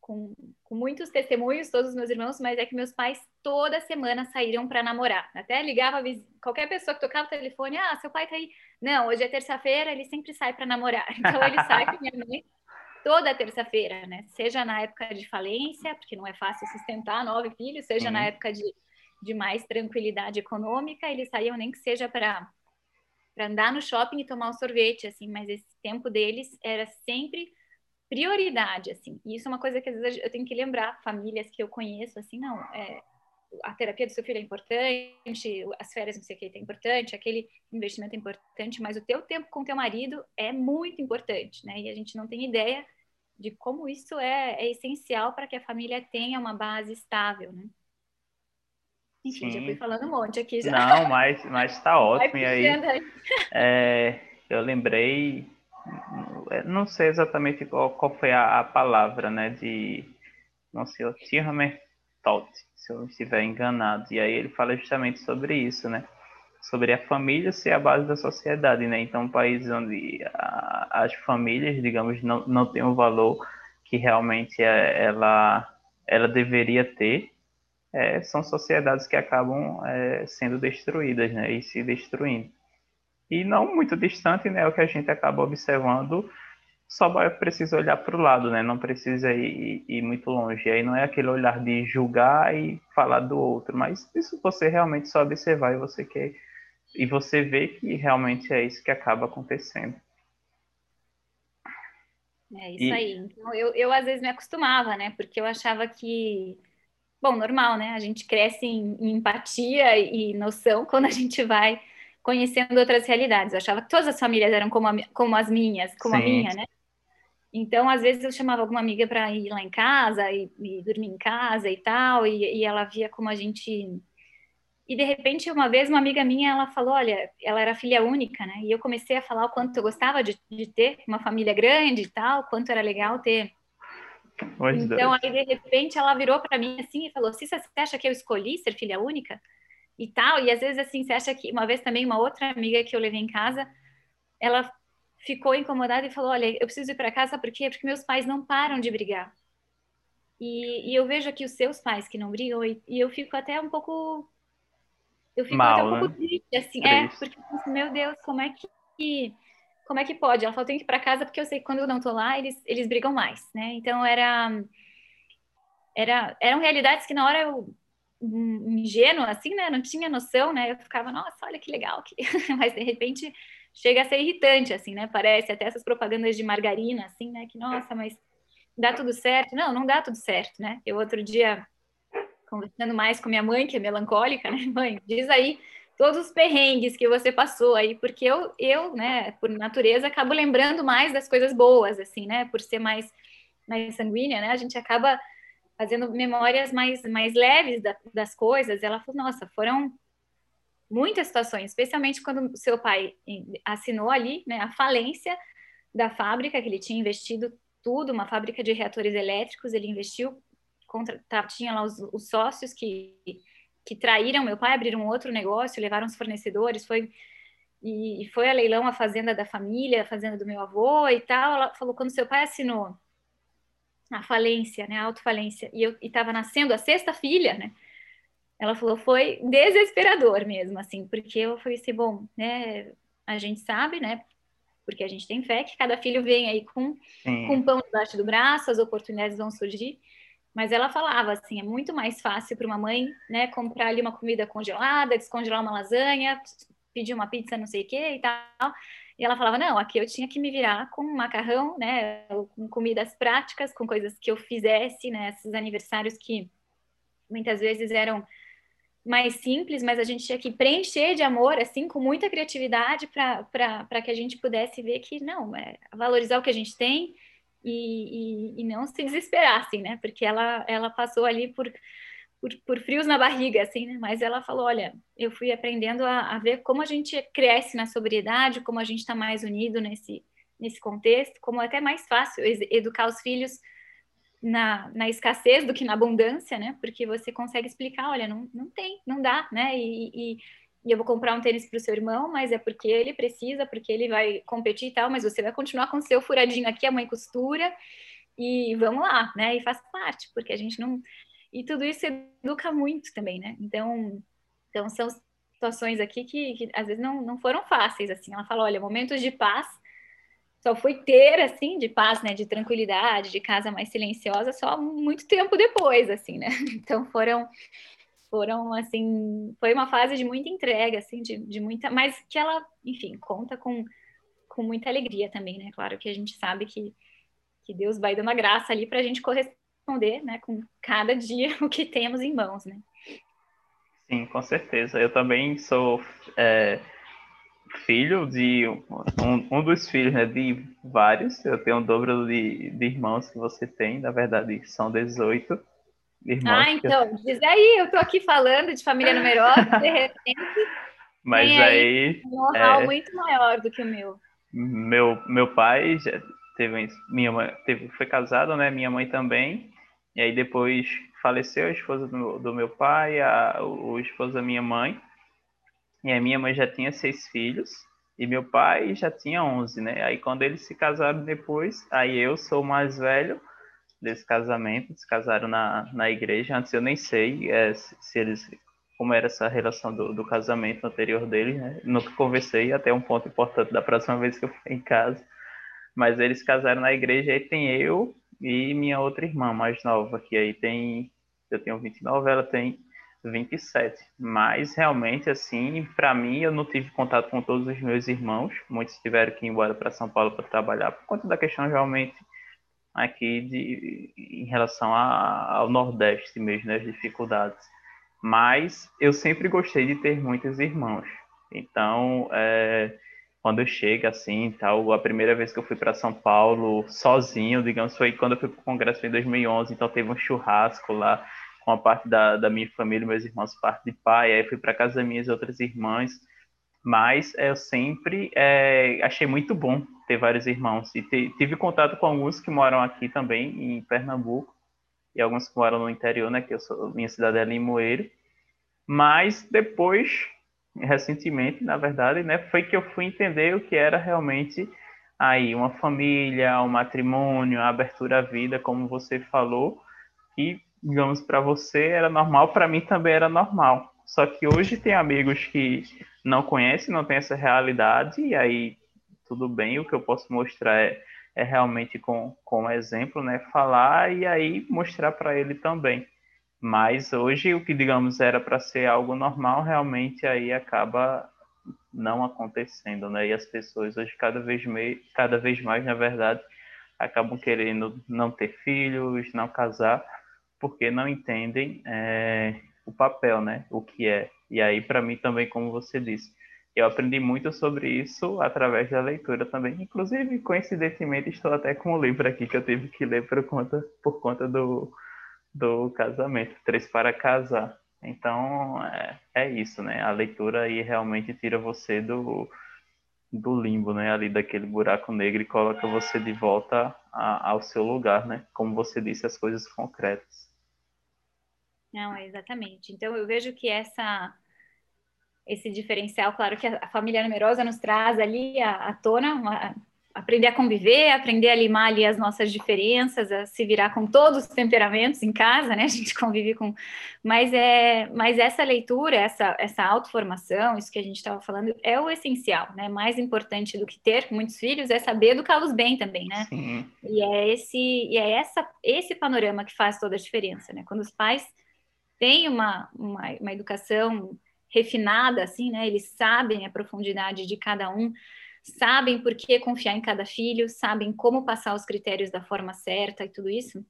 com, com, muitos testemunhos, todos os meus irmãos, mas é que meus pais toda semana saíram para namorar. Até ligava qualquer pessoa que tocava o telefone, ah, seu pai tá aí. Não, hoje é terça-feira, ele sempre sai para namorar. Então ele sai com minha mãe toda terça-feira, né? Seja na época de falência, porque não é fácil sustentar nove filhos, seja uhum. na época de, de mais tranquilidade econômica, eles saíam nem que seja para para andar no shopping e tomar um sorvete, assim, mas esse tempo deles era sempre prioridade, assim. E isso é uma coisa que às vezes eu tenho que lembrar famílias que eu conheço, assim, não, é, a terapia do seu filho é importante, as férias não sei o que é importante, aquele investimento é importante, mas o teu tempo com teu marido é muito importante, né? E a gente não tem ideia de como isso é, é essencial para que a família tenha uma base estável, né? Enfim, Sim. já fui falando um monte aqui já. Não, mas mas está ótimo. e aí, é, eu lembrei, não sei exatamente qual, qual foi a, a, palavra, né, de, não sei, o Tirmer Todd, se eu estiver enganado. E aí ele fala justamente sobre isso, né? Sobre a família ser a base da sociedade, né? Então, um país onde a, as famílias, digamos, não, não têm o valor que realmente é, ela, ela deveria ter, é, são sociedades que acabam é, sendo destruídas, né? E se destruindo. E não muito distante, né? É o que a gente acaba observando só precisa olhar para o lado, né? Não precisa ir, ir, muito longe. Aí não é aquele olhar de julgar e falar do outro, mas isso você realmente só observar e você quer e você vê que realmente é isso que acaba acontecendo. É isso e... aí. Então, eu, eu às vezes me acostumava, né? Porque eu achava que, bom, normal, né? A gente cresce em, em empatia e noção quando a gente vai conhecendo outras realidades. Eu achava que todas as famílias eram como, a, como as minhas, como Sim. a minha, né? Então, às vezes, eu chamava alguma amiga para ir lá em casa e, e, dormir em casa e tal, e, e, ela via como a gente. E de repente, uma vez, uma amiga minha, ela falou: Olha, ela era filha única, né? E eu comecei a falar o quanto eu gostava de, de ter uma família grande e tal, quanto era legal ter. Pois então, Deus. aí, de repente, ela virou para mim assim e falou: Cissa, você acha que eu escolhi ser filha única? E tal. E às vezes, assim, você acha que. Uma vez também, uma outra amiga que eu levei em casa, ela ficou incomodada e falou: Olha, eu preciso ir para casa, por quê? Porque meus pais não param de brigar. E, e eu vejo aqui os seus pais que não brigam, e, e eu fico até um pouco. Eu fico Mal, até um né? pouco triste, assim, triste. é, porque, assim, meu Deus, como é que. Como é que pode? Ela falou: tenho que ir para casa porque eu sei que quando eu não tô lá, eles, eles brigam mais, né? Então era. Era, eram realidades que na hora eu ingênua, assim, né? Não tinha noção, né? Eu ficava, nossa, olha que legal. Que... Mas de repente chega a ser irritante, assim, né? Parece até essas propagandas de margarina, assim, né? Que, nossa, mas dá tudo certo. Não, não dá tudo certo, né? Eu outro dia, conversando mais com minha mãe, que é melancólica, né? Mãe, diz aí todos os perrengues que você passou aí, porque eu, eu, né, por natureza, acabo lembrando mais das coisas boas, assim, né? Por ser mais, mais sanguínea, né? A gente acaba fazendo memórias mais, mais leves da, das coisas. Ela falou, nossa, foram muitas situações, especialmente quando seu pai assinou ali né, a falência da fábrica, que ele tinha investido tudo, uma fábrica de reatores elétricos, ele investiu, contra, tá, tinha lá os, os, sócios que, que traíram meu pai, abriram outro negócio, levaram os fornecedores, foi e, e foi a leilão a fazenda da família, a fazenda do meu avô e tal. Ela falou, quando seu pai assinou a falência, né, a autofalência, e eu estava nascendo a sexta filha, né, ela falou, foi desesperador mesmo, assim, porque eu falei assim, bom, né, a gente sabe, né, porque a gente tem fé que cada filho vem aí com, com pão debaixo do braço, as oportunidades vão surgir, mas ela falava assim, é muito mais fácil para uma mãe, né, comprar ali uma comida congelada, descongelar uma lasanha, pedir uma pizza, não sei o que e tal, e ela falava, não, aqui eu tinha que me virar com macarrão, né, com comidas práticas, com coisas que eu fizesse, né, esses aniversários que muitas vezes eram mais simples, mas a gente tinha que preencher de amor, assim, com muita criatividade para que a gente pudesse ver que, não, é valorizar o que a gente tem e, e, e, não se desesperar, assim, né? Porque ela, ela passou ali por, por, por frios na barriga, assim, né? Mas ela falou, olha, eu fui aprendendo a, a ver como a gente cresce na sobriedade, como a gente está mais unido nesse, nesse contexto, como é até mais fácil educar os filhos na, na escassez do que na abundância, né? Porque você consegue explicar, olha, não, não tem, não dá, né? E, e, e eu vou comprar um tênis para o seu irmão, mas é porque ele precisa, porque ele vai competir e tal, mas você vai continuar com o seu furadinho aqui, a mãe costura, e vamos lá, né? E faz parte, porque a gente não. E tudo isso educa muito também, né? Então, então são situações aqui que, que às vezes não, não foram fáceis, assim. Ela fala, olha, momentos de paz só fui ter, assim, de paz, né, de tranquilidade, de casa mais silenciosa, só muito tempo depois, assim, né? Então foram, foram, assim, foi uma fase de muita entrega, assim, de, de muita, mas que ela, enfim, conta com, com muita alegria também, né? Claro que a gente sabe que, que Deus vai dando a graça ali para a gente corresponder, né, com cada dia o que temos em mãos, né? Sim, com certeza. Eu também sou. É filho de um, um dos filhos, né, de vários. Eu tenho o dobro de, de irmãos que você tem, na verdade, são 18 irmãos. Ah, então, eu... diz aí, eu tô aqui falando de família numerosa, de repente. Mas aí, aí um know-how é... muito maior do que o meu. Meu, meu pai já teve, minha mãe teve, foi casado, né? Minha mãe também. E aí depois faleceu a esposa do, do meu pai, a, o, o esposo da minha mãe. E a minha mãe já tinha seis filhos e meu pai já tinha onze, né? Aí quando eles se casaram depois, aí eu sou o mais velho desse casamento, se casaram na, na igreja. Antes eu nem sei é, se, se, eles como era essa relação do, do casamento anterior deles, né? Nunca conversei, até um ponto importante da próxima vez que eu for em casa. Mas eles casaram na igreja, aí tem eu e minha outra irmã mais nova, que aí tem eu tenho 29, ela tem 27. Mas realmente, assim, para mim, eu não tive contato com todos os meus irmãos. Muitos tiveram que ir embora para São Paulo para trabalhar, por conta da questão realmente aqui de, em relação a, ao Nordeste mesmo, né, as dificuldades. Mas eu sempre gostei de ter muitos irmãos. Então, é, quando eu chego assim, tal, a primeira vez que eu fui para São Paulo sozinho, digamos, foi quando eu fui para o congresso em 2011, então teve um churrasco lá com a parte da, da minha família, meus irmãos, parte de pai, aí fui para casa das minhas outras irmãs, mas eu sempre é, achei muito bom ter vários irmãos. E te, tive contato com alguns que moram aqui também em Pernambuco e alguns que moram no interior, né, que eu sou minha cidade é Limoeiro, mas depois recentemente, na verdade, né, foi que eu fui entender o que era realmente aí uma família, um matrimônio, a abertura à vida, como você falou, que digamos, para você era normal, para mim também era normal. Só que hoje tem amigos que não conhecem, não tem essa realidade, e aí tudo bem, o que eu posso mostrar é, é realmente com, com exemplo, né? Falar e aí mostrar para ele também. Mas hoje o que, digamos, era para ser algo normal, realmente aí acaba não acontecendo, né? E as pessoas hoje cada vez, me, cada vez mais, na verdade, acabam querendo não ter filhos, não casar, porque não entendem é, o papel, né? O que é. E aí, para mim também, como você disse, eu aprendi muito sobre isso através da leitura também. Inclusive, coincidentemente, estou até com um livro aqui que eu tive que ler por conta, por conta do, do casamento, Três para Casar. Então, é, é isso, né? A leitura aí realmente tira você do, do limbo, né? Ali daquele buraco negro e coloca você de volta a, ao seu lugar, né? Como você disse, as coisas concretas. Não, exatamente. Então eu vejo que essa esse diferencial, claro que a, família numerosa nos traz ali à, à tona, uma, aprender a conviver, aprender a limar ali as nossas diferenças, a se virar com todos os temperamentos em casa, né? A gente convive com, mas é, mas essa leitura, essa essa autoformação, isso que a gente estava falando, é o essencial, né? Mais importante do que ter muitos filhos é saber educá-los bem também, né? Sim. E é esse e é essa esse panorama que faz toda a diferença, né? Quando os pais têm uma, uma, uma educação refinada, assim, né? Eles sabem a profundidade de cada um, sabem por que confiar em cada filho, sabem como passar os critérios da forma certa e tudo isso.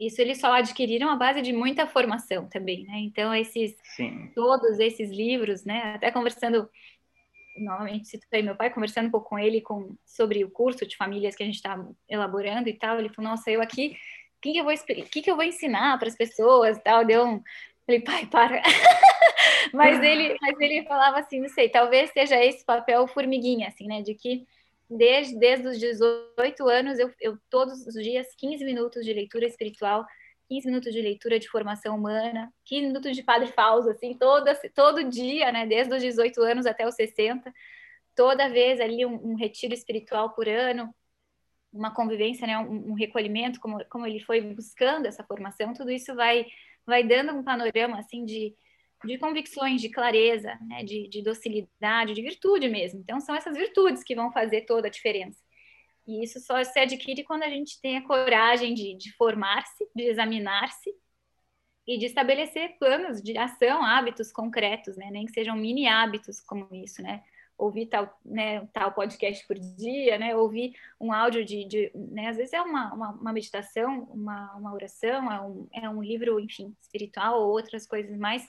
Isso eles só adquiriram a base de muita formação também, né? Então esses Sim. todos esses livros, né? Até conversando novamente citei meu pai conversando um pouco com ele com, sobre o curso de famílias que a gente está elaborando e tal, ele falou: "Nossa, eu aqui que, que eu vou que, que eu vou ensinar para as pessoas tal? Deu um falei pai para. Mas ele mas ele falava assim não sei talvez seja esse papel formiguinha assim né de que desde desde os 18 anos eu, eu todos os dias 15 minutos de leitura espiritual 15 minutos de leitura de formação humana, 15 minutos de Padre Fausto, assim, toda, todo dia, né, desde os 18 anos até os 60, toda vez ali um, um retiro espiritual por ano, uma convivência, né, um, um, recolhimento, como, como ele foi buscando essa formação, tudo isso vai, vai dando um panorama assim de, de convicções, de clareza, né, de, de docilidade, de virtude mesmo. Então, são essas virtudes que vão fazer toda a diferença. E isso só se adquire quando a gente tem a coragem de, de formar-se, de examinar-se e de estabelecer planos de ação, hábitos concretos, né? Nem que sejam mini hábitos como isso, né? Ouvir tal, né, tal podcast por dia, né, ouvir um áudio de, de né, às vezes é uma, uma, uma meditação, uma, uma oração, é um, é um livro, enfim, espiritual ou outras coisas mais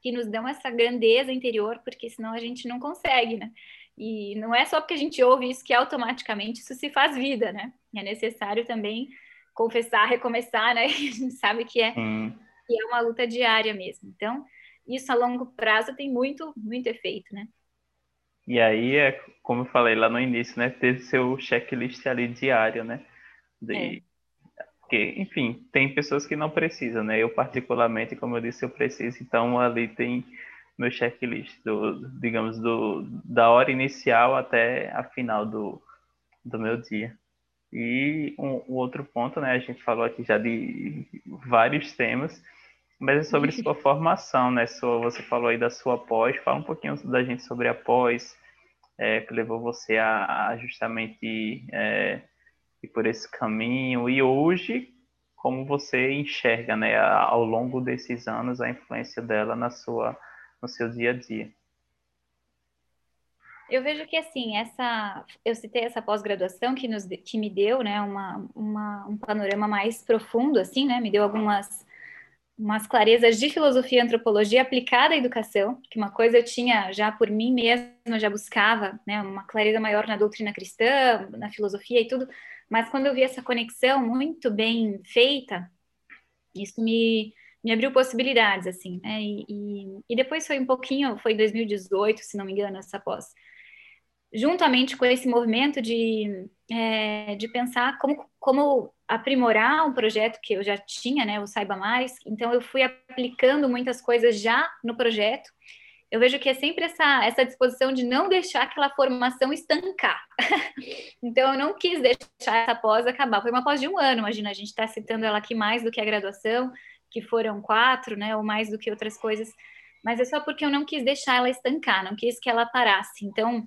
que nos dão essa grandeza interior, porque senão a gente não consegue, né? E não é só porque a gente ouve isso que automaticamente isso se faz vida, né? É necessário também confessar, recomeçar, né? A gente sabe que é, hum. que é uma luta diária mesmo. Então, isso a longo prazo tem muito, muito efeito, né? E aí, é, como eu falei lá no início, né? Ter seu checklist ali diário, né? De... É. Porque, enfim, tem pessoas que não precisam, né? Eu, particularmente, como eu disse, eu preciso. Então, ali tem meu checklist, do, digamos, do, da hora inicial até a final do, do meu dia. E um, um, outro ponto, né? A gente falou aqui já de vários temas, mas é sobre sua formação, né? Sua, você falou aí da sua pós, fala um pouquinho da gente sobre a pós, é, que levou você a, a justamente é, ir por esse caminho. E hoje, como você enxerga, né, ao longo desses anos, a influência dela na sua, no seu dia a dia? Eu vejo que assim, essa, eu citei essa pós-graduação que nos que me deu, né, uma, uma, um panorama mais profundo assim, né, me deu algumas umas clarezas de filosofia e antropologia aplicada à educação, que uma coisa eu tinha já por mim mesma, já buscava, né, uma clareza maior na doutrina cristã, na filosofia e tudo, mas quando eu vi essa conexão muito bem feita, isso me, me abriu possibilidades, assim, né, e, e, e depois foi um pouquinho, foi em 2018, se não me engano, essa pós, juntamente com esse movimento de, é, de pensar como, como aprimorar um projeto que eu já tinha, né, o Saiba Mais, então eu fui aplicando muitas coisas já no projeto. Eu vejo que é sempre essa, essa disposição de não deixar aquela formação estancar. então, eu não quis deixar essa pós acabar. Foi uma pós de um ano, imagina, a gente está citando ela aqui mais do que a graduação, que foram quatro, né, ou mais do que outras coisas, mas é só porque eu não quis deixar ela estancar, não quis que ela parasse. Então,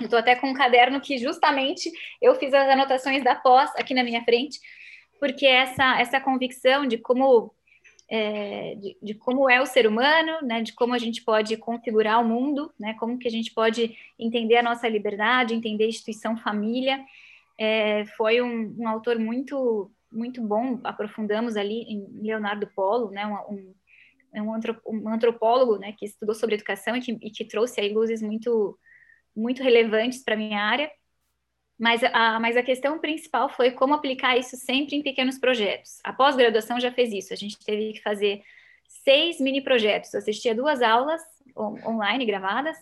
eu estou até com um caderno que justamente eu fiz as anotações da pós aqui na minha frente, porque essa, essa convicção de como, é, de, de, como é o ser humano, né, de como a gente pode configurar o mundo, né, como que a gente pode entender a nossa liberdade, entender a instituição família, é, foi um, um, autor muito muito bom, aprofundamos ali em Leonardo Polo, né, um, um, um antropólogo né, que estudou sobre educação e que, e que trouxe aí luzes muito muito relevantes para minha área, mas a, mas a questão principal foi como aplicar isso sempre em pequenos projetos. A pós-graduação já fez isso, a gente teve que fazer seis mini projetos. Eu assistia duas aulas on, online gravadas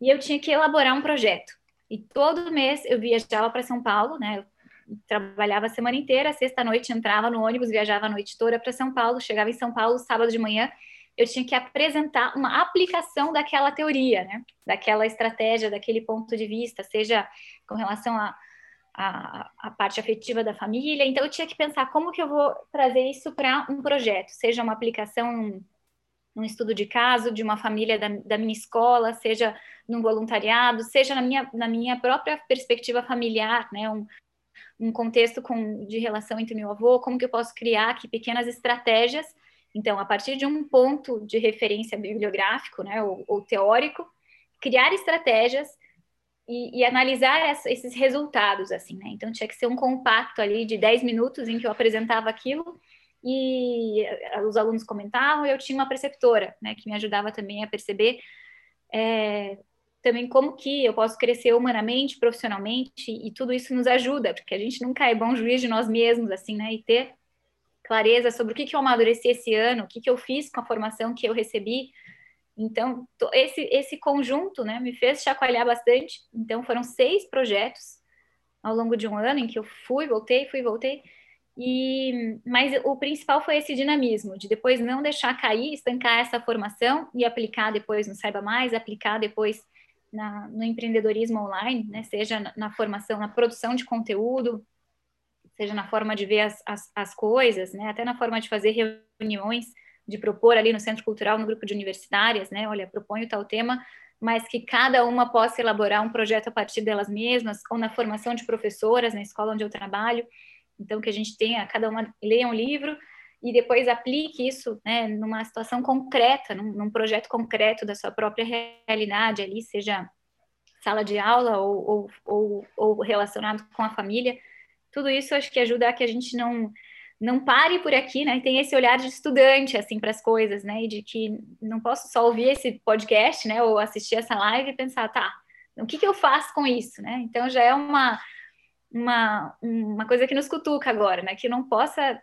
e eu tinha que elaborar um projeto. E todo mês eu viajava para São Paulo, né? Eu trabalhava a semana inteira, sexta-noite entrava no ônibus, viajava a noite toda para São Paulo, chegava em São Paulo sábado de manhã eu tinha que apresentar uma aplicação daquela teoria, né? daquela estratégia, daquele ponto de vista, seja com relação à a, a, a, parte afetiva da família. Então, eu tinha que pensar como que eu vou trazer isso para um projeto, seja uma aplicação num estudo de caso de uma família da, da, minha escola, seja num voluntariado, seja na minha, na minha própria perspectiva familiar, né? Um, um contexto com, de relação entre meu avô, como que eu posso criar aqui pequenas estratégias então, a partir de um ponto de referência bibliográfico, né, ou, ou teórico, criar estratégias e, e analisar esses resultados, assim, né? Então, tinha que ser um compacto ali de 10 minutos em que eu apresentava aquilo e os alunos comentavam, e eu tinha uma preceptora, né, que me ajudava também a perceber é, também como que eu posso crescer humanamente, profissionalmente, e tudo isso nos ajuda, porque a gente nunca é bom juiz de nós mesmos, assim, né, e ter clareza sobre o que, que eu amadureci esse ano, o que, que eu fiz com a formação que eu recebi. Então, esse, esse conjunto né, me fez chacoalhar bastante. Então, foram seis projetos ao longo de um ano em que eu fui, voltei, fui, voltei. E, mas o principal foi esse dinamismo, de depois não deixar cair, estancar essa formação e aplicar depois no Saiba Mais, aplicar depois na, no empreendedorismo online, né, seja na, na formação, na produção de conteúdo, seja na forma de ver as, as, as coisas, né, até na forma de fazer reuniões, de propor ali no Centro Cultural, no grupo de universitárias, né, olha, proponho tal tema, mas que cada uma possa elaborar um projeto a partir delas mesmas, ou na formação de professoras na escola onde eu trabalho, então que a gente tenha, cada uma leia um livro e depois aplique isso né, numa situação concreta, num, num, projeto concreto da sua própria realidade ali, seja sala de aula ou, ou, ou, ou relacionado com a família, tudo isso acho que ajuda a que a gente não não pare por aqui, né? Tem esse olhar de estudante assim para as coisas, né? E de que não posso só ouvir esse podcast, né? Ou assistir essa live e pensar, tá, O que, que eu faço com isso, né? Então já é uma, uma, uma coisa que nos cutuca agora, né? Que eu não possa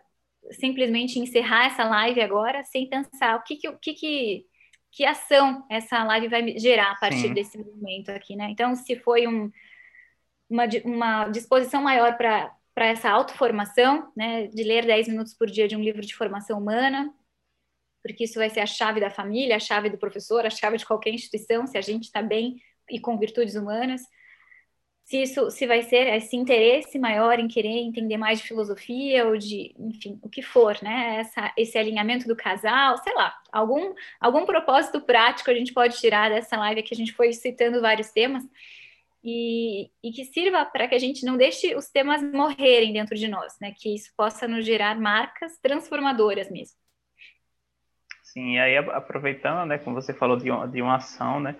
simplesmente encerrar essa live agora sem pensar o que, que, que, que que ação essa live vai gerar a partir Sim. desse momento aqui, né? Então, se foi um, uma, uma disposição maior para essa autoformação, né, de ler 10 minutos por dia de um livro de formação humana, porque isso vai ser a chave da família, a chave do professor, a chave de qualquer instituição, se a gente está bem e com virtudes humanas, se isso se vai ser esse interesse maior em querer entender mais de filosofia ou de, enfim, o que for, né? Essa, esse alinhamento do casal, sei lá, algum, algum propósito prático a gente pode tirar dessa live que a gente foi citando vários temas e, e que sirva para que a gente não deixe os temas morrerem dentro de nós, né? Que isso possa nos gerar marcas transformadoras mesmo. Sim, e aí aproveitando, né, como você falou de uma, de uma ação, né?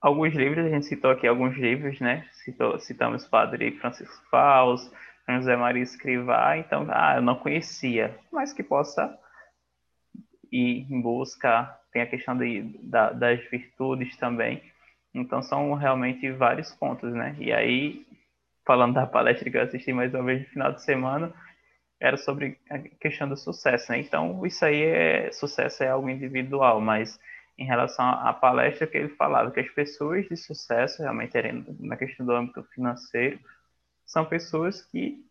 alguns livros, a gente citou aqui alguns livros, né? Citou, citamos Padre Francisco Faus, José Maria Escrivá, então, ah, eu não conhecia, mas que possa ir em busca, tem a questão de, da, das virtudes também, então são realmente vários pontos, né? E aí, falando da palestra que eu assisti mais uma vez no final de semana, era sobre a questão do sucesso, né? Então, isso aí é, sucesso é algo individual, mas em relação à palestra que ele falava, que as pessoas de sucesso, realmente na questão do âmbito financeiro, são pessoas que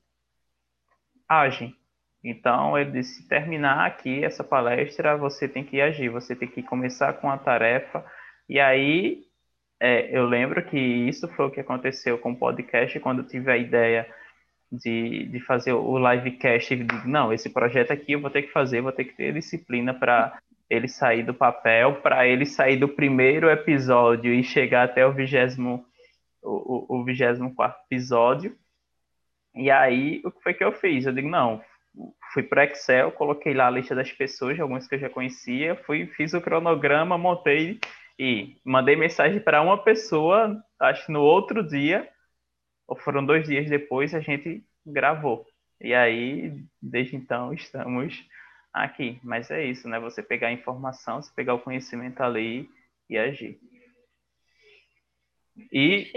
agem. Então, ele disse, terminar aqui essa palestra, você tem que agir, você tem que começar com a tarefa. E aí, é, eu lembro que isso foi o que aconteceu com o podcast, quando eu tive a ideia de, de fazer o livecast. Não, esse projeto aqui eu vou ter que fazer, vou ter que ter disciplina para ele sair do papel para ele sair do primeiro episódio e chegar até o vigésimo o, o, o quarto episódio. E aí, o que foi que eu fiz? Eu digo, não, fui para Excel, coloquei lá a lista das pessoas, algumas que eu já conhecia, fui, fiz o cronograma, montei e mandei mensagem para uma pessoa, acho que no outro dia, ou foram dois dias depois, a gente gravou. E aí, desde então, estamos aqui. Mas é isso, né? Você pegar a informação, você pegar o conhecimento ali e agir. E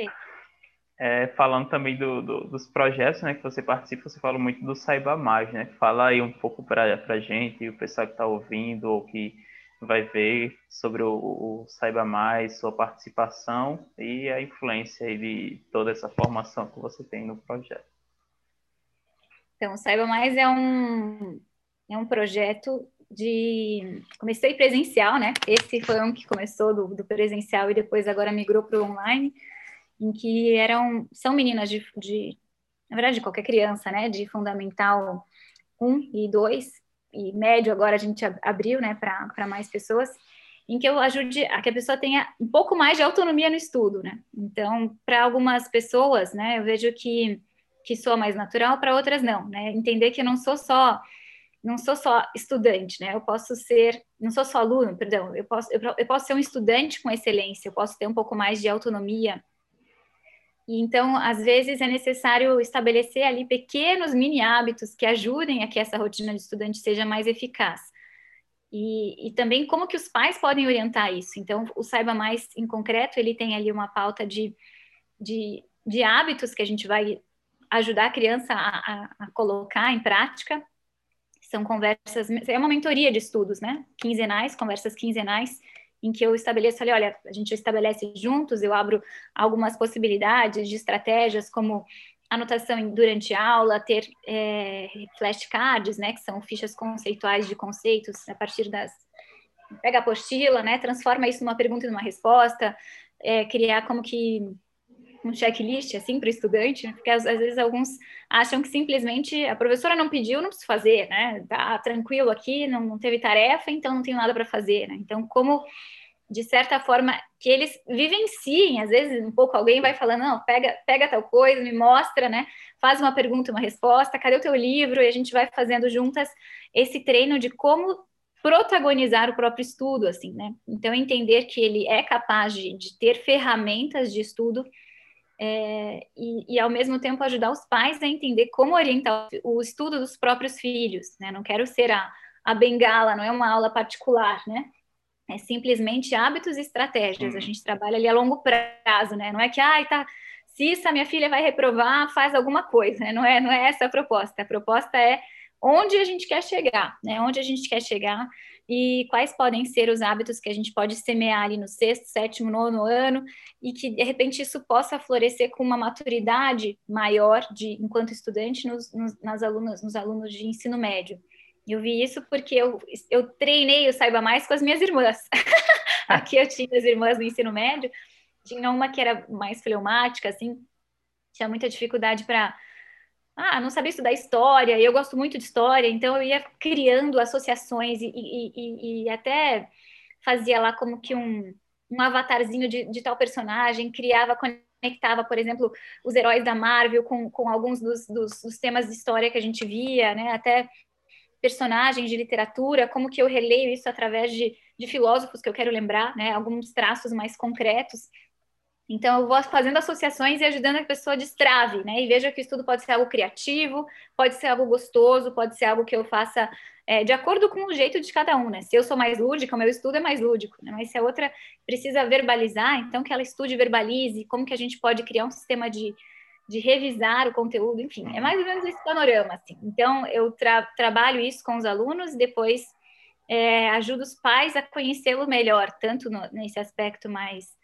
é, falando também do, do, dos projetos né, que você participa, você fala muito do Saiba Mais, né? Fala aí um pouco para a gente, o pessoal que está ouvindo ou que vai ver sobre o, o Saiba Mais, sua participação e a influência de toda essa formação que você tem no projeto. Então, o Saiba Mais é um, é um projeto de. Comecei presencial, né? Esse foi um que começou do, do presencial e depois agora migrou para o online, em que eram. São meninas de, de. Na verdade, qualquer criança, né? De fundamental 1 e 2, e médio agora a gente abriu, né? Para mais pessoas em que eu ajude a que a pessoa tenha um pouco mais de autonomia no estudo, né? Então, para algumas pessoas, né, eu vejo que que soa mais natural, para outras não, né? Entender que eu não sou só não sou só estudante, né? Eu posso ser, não sou só aluno, perdão, eu posso, eu, eu, posso ser um estudante com excelência, eu posso ter um pouco mais de autonomia. Então, às vezes, é necessário estabelecer ali pequenos mini hábitos que ajudem a que essa rotina de estudante seja mais eficaz. E, e também como que os pais podem orientar isso. Então, o Saiba Mais, em concreto, ele tem ali uma pauta de, de, de hábitos que a gente vai ajudar a criança a, a, a colocar em prática são conversas, é uma mentoria de estudos, né? Quinzenais, conversas quinzenais, em que eu estabeleço ali, olha, a gente estabelece juntos, eu abro algumas possibilidades de estratégias como anotação durante aula, ter é, flashcards, né, que são fichas conceituais de conceitos a partir das pega a apostila, né, transforma isso numa pergunta e numa resposta, é, criar como que um checklist assim para o estudante, né? porque às, às, vezes alguns acham que simplesmente a professora não pediu, não preciso fazer, né? Tá tranquilo aqui, não, não teve tarefa, então não tenho nada para fazer, né? Então, como de certa forma que eles vivenciem, às vezes um pouco alguém vai falando, não, pega, pega tal coisa, me mostra, né? Faz uma pergunta, uma resposta, cadê o teu livro? E a gente vai fazendo juntas esse treino de como protagonizar o próprio estudo, assim, né? Então, entender que ele é capaz de, de ter ferramentas de estudo é, e, e, ao mesmo tempo ajudar os pais a entender como orientar o estudo dos próprios filhos, né? Não quero ser a, a bengala, não é uma aula particular, né? é simplesmente hábitos e estratégias. A gente trabalha ali a longo prazo, né? Não é que, ai, tá, se essa minha filha vai reprovar, faz alguma coisa, né? Não é, não é essa a proposta. A proposta é onde a gente quer chegar, né? Onde a gente quer chegar e quais podem ser os hábitos que a gente pode semear ali no sexto, sétimo, nono ano e que de repente isso possa florescer com uma maturidade maior de enquanto estudante nos, nos, nas alunas, nos alunos de ensino médio. Eu vi isso porque eu, eu treinei o Saiba Mais com as minhas irmãs. Aqui eu tinha as irmãs do ensino médio, tinha uma que era mais fleumática, assim, tinha muita dificuldade para ah, não sabia estudar história, eu gosto muito de história, então eu ia criando associações e, e, e, e até fazia lá como que um, um avatarzinho de, de, tal personagem, criava, conectava, por exemplo, os heróis da Marvel com, com alguns dos, dos, dos temas de história que a gente via, né? Até personagens de literatura, como que eu releio isso através de, de filósofos que eu quero lembrar, né? Alguns traços mais concretos. Então, eu vou fazendo associações e ajudando a pessoa a destrave, né? E veja que o estudo pode ser algo criativo, pode ser algo gostoso, pode ser algo que eu faça é, de acordo com o jeito de cada um, né? Se eu sou mais lúdica, o meu estudo é mais lúdico, né? Mas se a outra precisa verbalizar, então que ela estude e verbalize, como que a gente pode criar um sistema de, de revisar o conteúdo, enfim, é mais ou menos esse panorama, assim. Então, eu tra trabalho isso com os alunos e depois é, ajudo os pais a conhecê-lo melhor, tanto no, nesse aspecto mais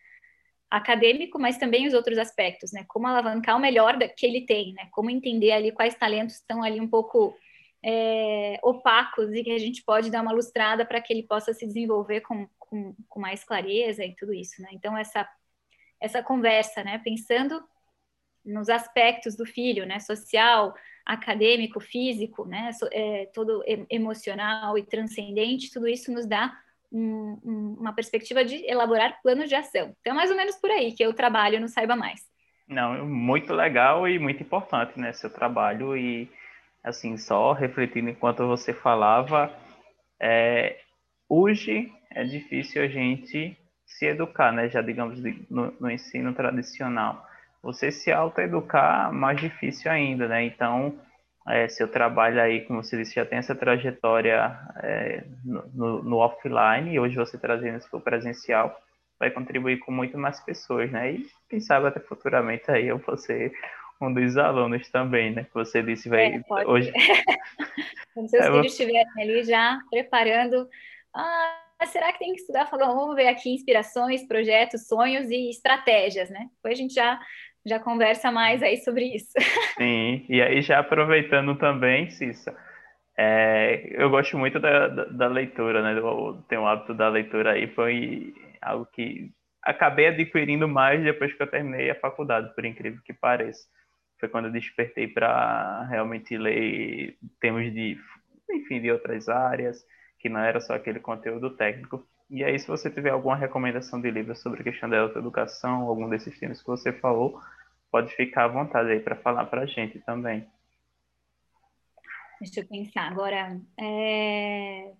acadêmico, mas também os outros aspectos, né? Como alavancar o melhor que ele tem, né? Como entender ali quais talentos estão ali um pouco é, opacos e que a gente pode dar uma lustrada para que ele possa se desenvolver com, com, com, mais clareza e tudo isso, né? Então, essa, essa conversa, né? Pensando nos aspectos do filho, né? Social, acadêmico, físico, né? É, todo emocional e transcendente, tudo isso nos dá um, um, uma perspectiva de elaborar planos de ação. Então, é mais ou menos por aí que eu trabalho no Saiba Mais. Não, muito legal e muito importante, né, seu trabalho e, assim, só refletindo enquanto você falava, é, hoje é difícil a gente se educar, né, já digamos no, no ensino tradicional. Você se autoeducar, mais difícil ainda, né, então é, seu trabalho aí, como você disse, já tem essa trajetória é, no, no, offline e hoje você trazendo isso para o presencial vai contribuir com muito mais pessoas, né? E quem sabe até futuramente aí eu vou ser um dos alunos também, né? Que você disse, vai é, hoje. Quando seus é, filhos estiverem ali já preparando, ah, será que tem que estudar? vamos ver aqui inspirações, projetos, sonhos e estratégias, né? Depois a gente já já conversa mais aí sobre isso. Sim, e aí já aproveitando também, Cissa, é, eu gosto muito da, da, da, leitura, né? Eu tenho o hábito da leitura aí, foi algo que acabei adquirindo mais depois que eu terminei a faculdade, por incrível que pareça. Foi quando eu despertei para realmente ler temas de, enfim, de outras áreas, que não era só aquele conteúdo técnico. E aí, se você tiver alguma recomendação de livro sobre a questão da autoeducação, algum desses temas que você falou, pode ficar à vontade aí para falar para a gente também. Deixa eu pensar. Agora, é...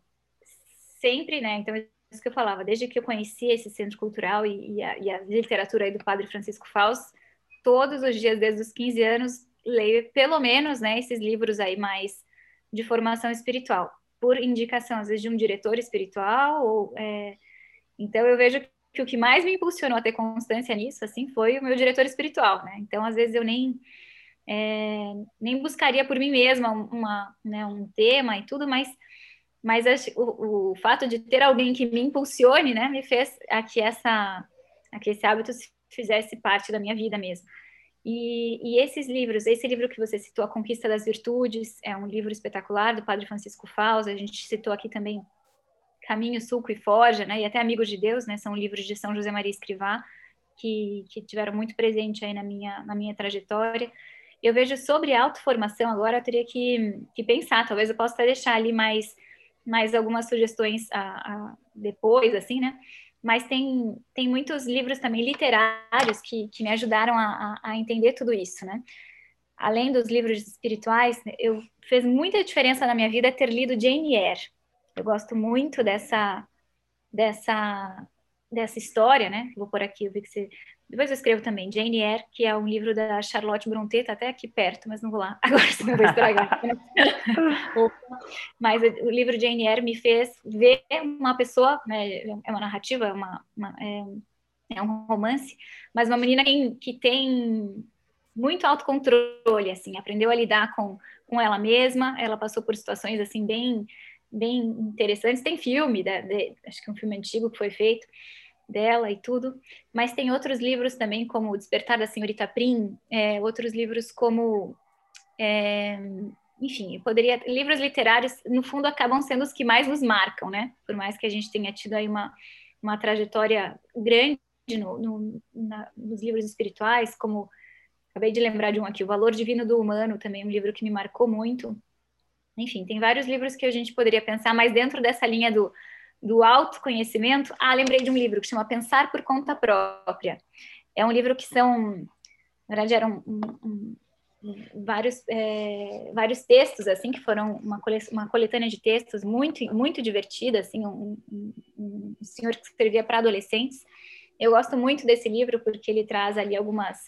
sempre, né? Então, é isso que eu falava, desde que eu conheci esse centro cultural e, e, a, e a, literatura aí do padre Francisco Faus, todos os dias, desde os 15 anos, leio pelo menos, né, esses livros aí mais de formação espiritual, por indicação, às vezes, de um diretor espiritual, ou, é... então eu vejo que o que mais me impulsionou a ter constância nisso, assim, foi o meu diretor espiritual, né? Então, às vezes eu nem é, nem buscaria por mim mesma uma, né, um tema e tudo, mas mas o, o, fato de ter alguém que me impulsione, né, me fez a que essa a que esse hábito fizesse parte da minha vida mesmo. E, e, esses livros, esse livro que você citou, A Conquista das Virtudes, é um livro espetacular do Padre Francisco Fausto, a gente citou aqui também Caminho, Sulco e Forja, né, e até Amigos de Deus, né, são livros de São José Maria Escrivá, que, que tiveram muito presente aí na minha, na minha trajetória. Eu vejo sobre autoformação, agora eu teria que, que pensar, talvez eu possa até deixar ali mais, mais algumas sugestões a, a, depois, assim, né, mas tem, tem muitos livros também literários que, que me ajudaram a, a, a entender tudo isso, né, além dos livros espirituais, eu fez muita diferença na minha vida ter lido Jane Eyre, eu gosto muito dessa, dessa, dessa história, né? Vou por aqui, eu vi que você depois eu escrevo também Jane Eyre, que é um livro da Charlotte Brontë, tá até aqui perto, mas não vou lá. Agora senão vou estragar. mas o livro Jane Eyre me fez ver uma pessoa, né, é uma narrativa, uma, uma é, é, um romance, mas uma menina que, que tem muito autocontrole, assim, aprendeu a lidar com, com ela mesma, ela passou por situações, assim, bem, bem interessantes. Tem filme, de, acho que é um filme antigo que foi feito, dela e tudo, mas tem outros livros também, como O Despertar da Senhorita Prim, é, outros livros como. É, enfim, poderia. Livros literários, no fundo, acabam sendo os que mais nos marcam, né? Por mais que a gente tenha tido aí uma, uma trajetória grande no, no, na, nos livros espirituais, como. Acabei de lembrar de um aqui, O Valor Divino do Humano, também um livro que me marcou muito. Enfim, tem vários livros que a gente poderia pensar, mas dentro dessa linha do do autoconhecimento. Ah, lembrei de um livro que chama Pensar por Conta Própria. É um livro que são, na verdade, eram um, um, vários, é, vários textos, assim, que foram uma, cole, uma coletânea de textos muito, muito divertida, assim, um, um, um senhor que escrevia para adolescentes. Eu gosto muito desse livro porque ele traz ali algumas,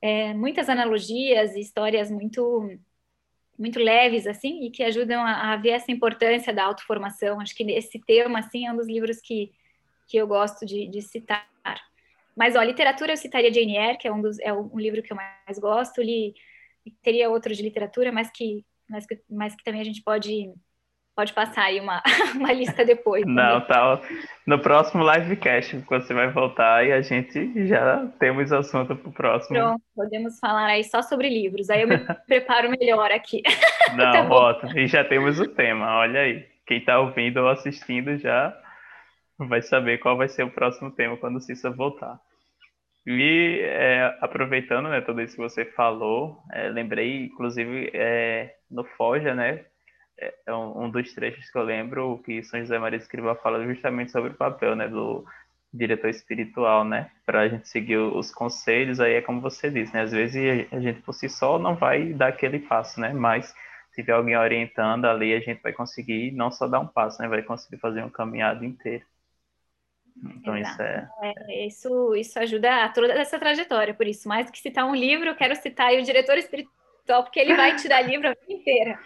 é, muitas analogias e histórias muito muito leves assim e que ajudam a, a, ver essa importância da autoformação. Acho que esse tema assim é um dos livros que, que eu gosto de, de citar. Mas ó, literatura eu citaria Jane Eyre, que é um dos é um livro que eu mais gosto. Li teria outro de literatura, mas que mas que, mas que também a gente pode pode passar aí uma, uma lista depois. Não, tá. No próximo livecast você vai voltar e a gente já temos assunto para o próximo. Pronto, podemos falar aí só sobre livros. Aí eu me preparo melhor aqui. Não, tá ótimo. E já temos o tema, olha aí. Quem está ouvindo ou assistindo já vai saber qual vai ser o próximo tema quando o Cissa voltar. E é, aproveitando né, tudo isso que você falou, é, lembrei, inclusive, é, no Foja, né? É, é um, um, dos trechos que eu lembro que São José Maria Escrivá fala justamente sobre o papel né, do diretor espiritual, né? Para a gente seguir os conselhos, aí é como você disse, né? Às vezes a gente por si só não vai dar aquele passo, né? Mas se tiver alguém orientando ali, a gente vai conseguir não só dar um passo, né? Vai conseguir fazer um caminhado inteiro. Então Exato. isso é... é... Isso, isso ajuda a toda essa trajetória, por isso, mais do que citar um livro, eu quero citar o diretor espiritual, porque ele vai te dar livro a vida inteira.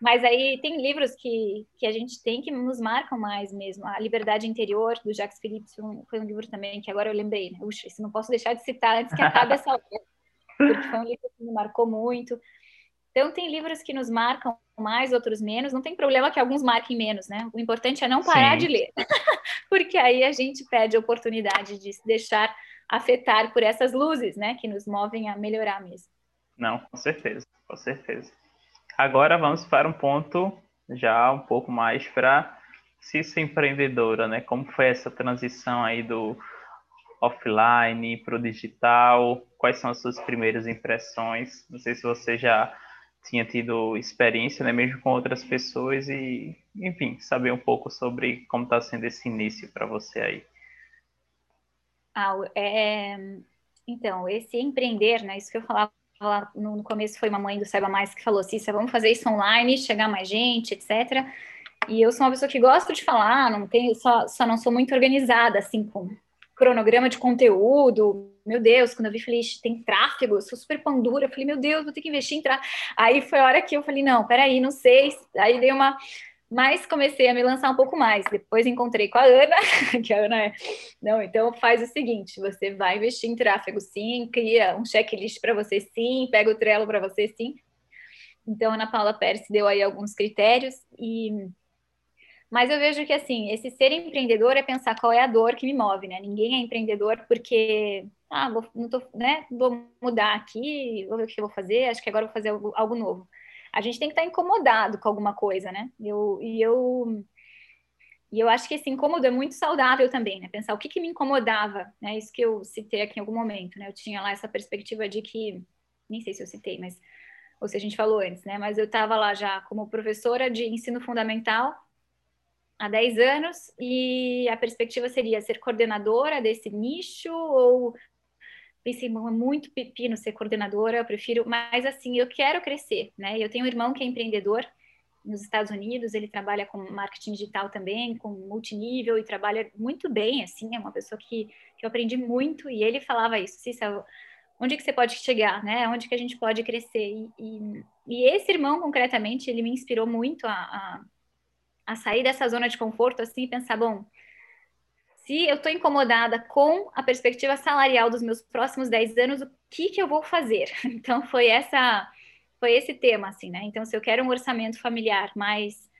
Mas aí tem livros que, que a gente tem que nos marcam mais mesmo. A Liberdade Interior, do Jacques Philippe, foi um livro também que agora eu lembrei, né? Uxa, isso não posso deixar de citar antes que acabe essa hora, porque foi um livro que me marcou muito. Então, tem livros que nos marcam mais, outros menos. Não tem problema que alguns marquem menos, né? O importante é não parar Sim. de ler, porque aí a gente perde a oportunidade de se deixar afetar por essas luzes, né? Que nos movem a melhorar mesmo. Não, com certeza, com certeza. Agora vamos para um ponto já um pouco mais para Cissa empreendedora, né? Como foi essa transição aí do offline para o digital? Quais são as suas primeiras impressões? Não sei se você já tinha tido experiência, né, mesmo com outras pessoas e, enfim, saber um pouco sobre como está sendo esse início para você aí. Ah, é... Então, esse empreender, né, isso que eu falava lá no começo foi uma mãe do Saiba Mais que falou, Cissa, vamos fazer isso online, chegar mais gente, etc. E eu sou uma pessoa que gosto de falar, não tenho, só, só não sou muito organizada, assim, com cronograma de conteúdo. Meu Deus, quando eu vi, falei, tem tráfego, eu sou super pandura. Eu falei, meu Deus, vou ter que investir em tráfego. Aí foi a hora que eu falei, não, peraí, não sei. Aí dei uma mas comecei a me lançar um pouco mais. Depois encontrei com a Ana, que a Ana é. Não, então faz o seguinte: você vai investir em tráfego sim, cria um checklist para você sim, pega o Trello para você sim. Então, a Ana Paula Pérez deu aí alguns critérios e. Mas eu vejo que, assim, esse ser empreendedor é pensar qual é a dor que me move, né? Ninguém é empreendedor porque, ah, vou, não tô, né? Vou mudar aqui, vou ver o que eu vou fazer, acho que agora vou fazer algo, algo novo a gente tem que estar incomodado com alguma coisa, né? Eu, e eu e eu acho que esse incômodo é muito saudável também, né? Pensar o que, que me incomodava, né? Isso que eu citei aqui em algum momento, né? Eu tinha lá essa perspectiva de que, nem sei se eu citei, mas ou se a gente falou antes, né? Mas eu estava lá já como professora de ensino fundamental há 10 anos e a perspectiva seria ser coordenadora desse nicho ou pensei, é muito pepino ser coordenadora, eu prefiro, mas assim, eu quero crescer, né? Eu tenho um irmão que é empreendedor nos Estados Unidos, ele trabalha com marketing digital também, com multinível e trabalha muito bem, assim, é uma pessoa que, que eu aprendi muito e ele falava isso, Cícero, onde que você pode chegar, né? Onde que a gente pode crescer? E, e, e esse irmão, concretamente, ele me inspirou muito a, a, a, sair dessa zona de conforto, assim, e pensar, bom, se eu estou incomodada com a perspectiva salarial dos meus próximos 10 anos, o que que eu vou fazer? Então, foi essa foi esse tema, assim, né? Então, se eu quero um orçamento familiar mais,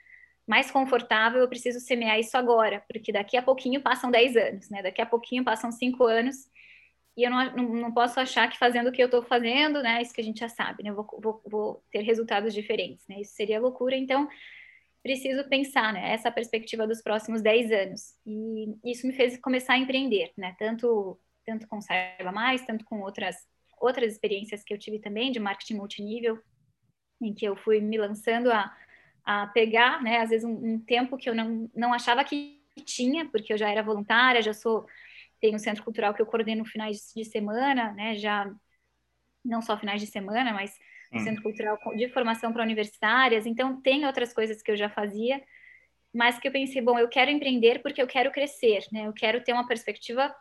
mais confortável, eu preciso semear isso agora, porque daqui a pouquinho passam 10 anos, né? Daqui a pouquinho passam 5 anos, e eu não, não, não posso achar que fazendo o que eu estou fazendo, né? Isso que a gente já sabe, né? Eu vou, vou, vou ter resultados diferentes, né? Isso seria loucura, então preciso pensar, né? Essa perspectiva dos próximos 10 anos. E isso me fez começar a empreender, né? Tanto, tanto com Saiba Mais, tanto com outras outras experiências que eu tive também de marketing multinível, em que eu fui me lançando a, a pegar, né, às vezes um, um tempo que eu não, não achava que tinha, porque eu já era voluntária, já sou, tenho um centro cultural que eu coordeno finais de semana, né, já não só finais de semana, mas hum. centro cultural de formação para universitárias, então tem outras coisas que eu já fazia, mas que eu pensei, bom, eu quero empreender porque eu quero crescer, né, eu quero ter uma perspectiva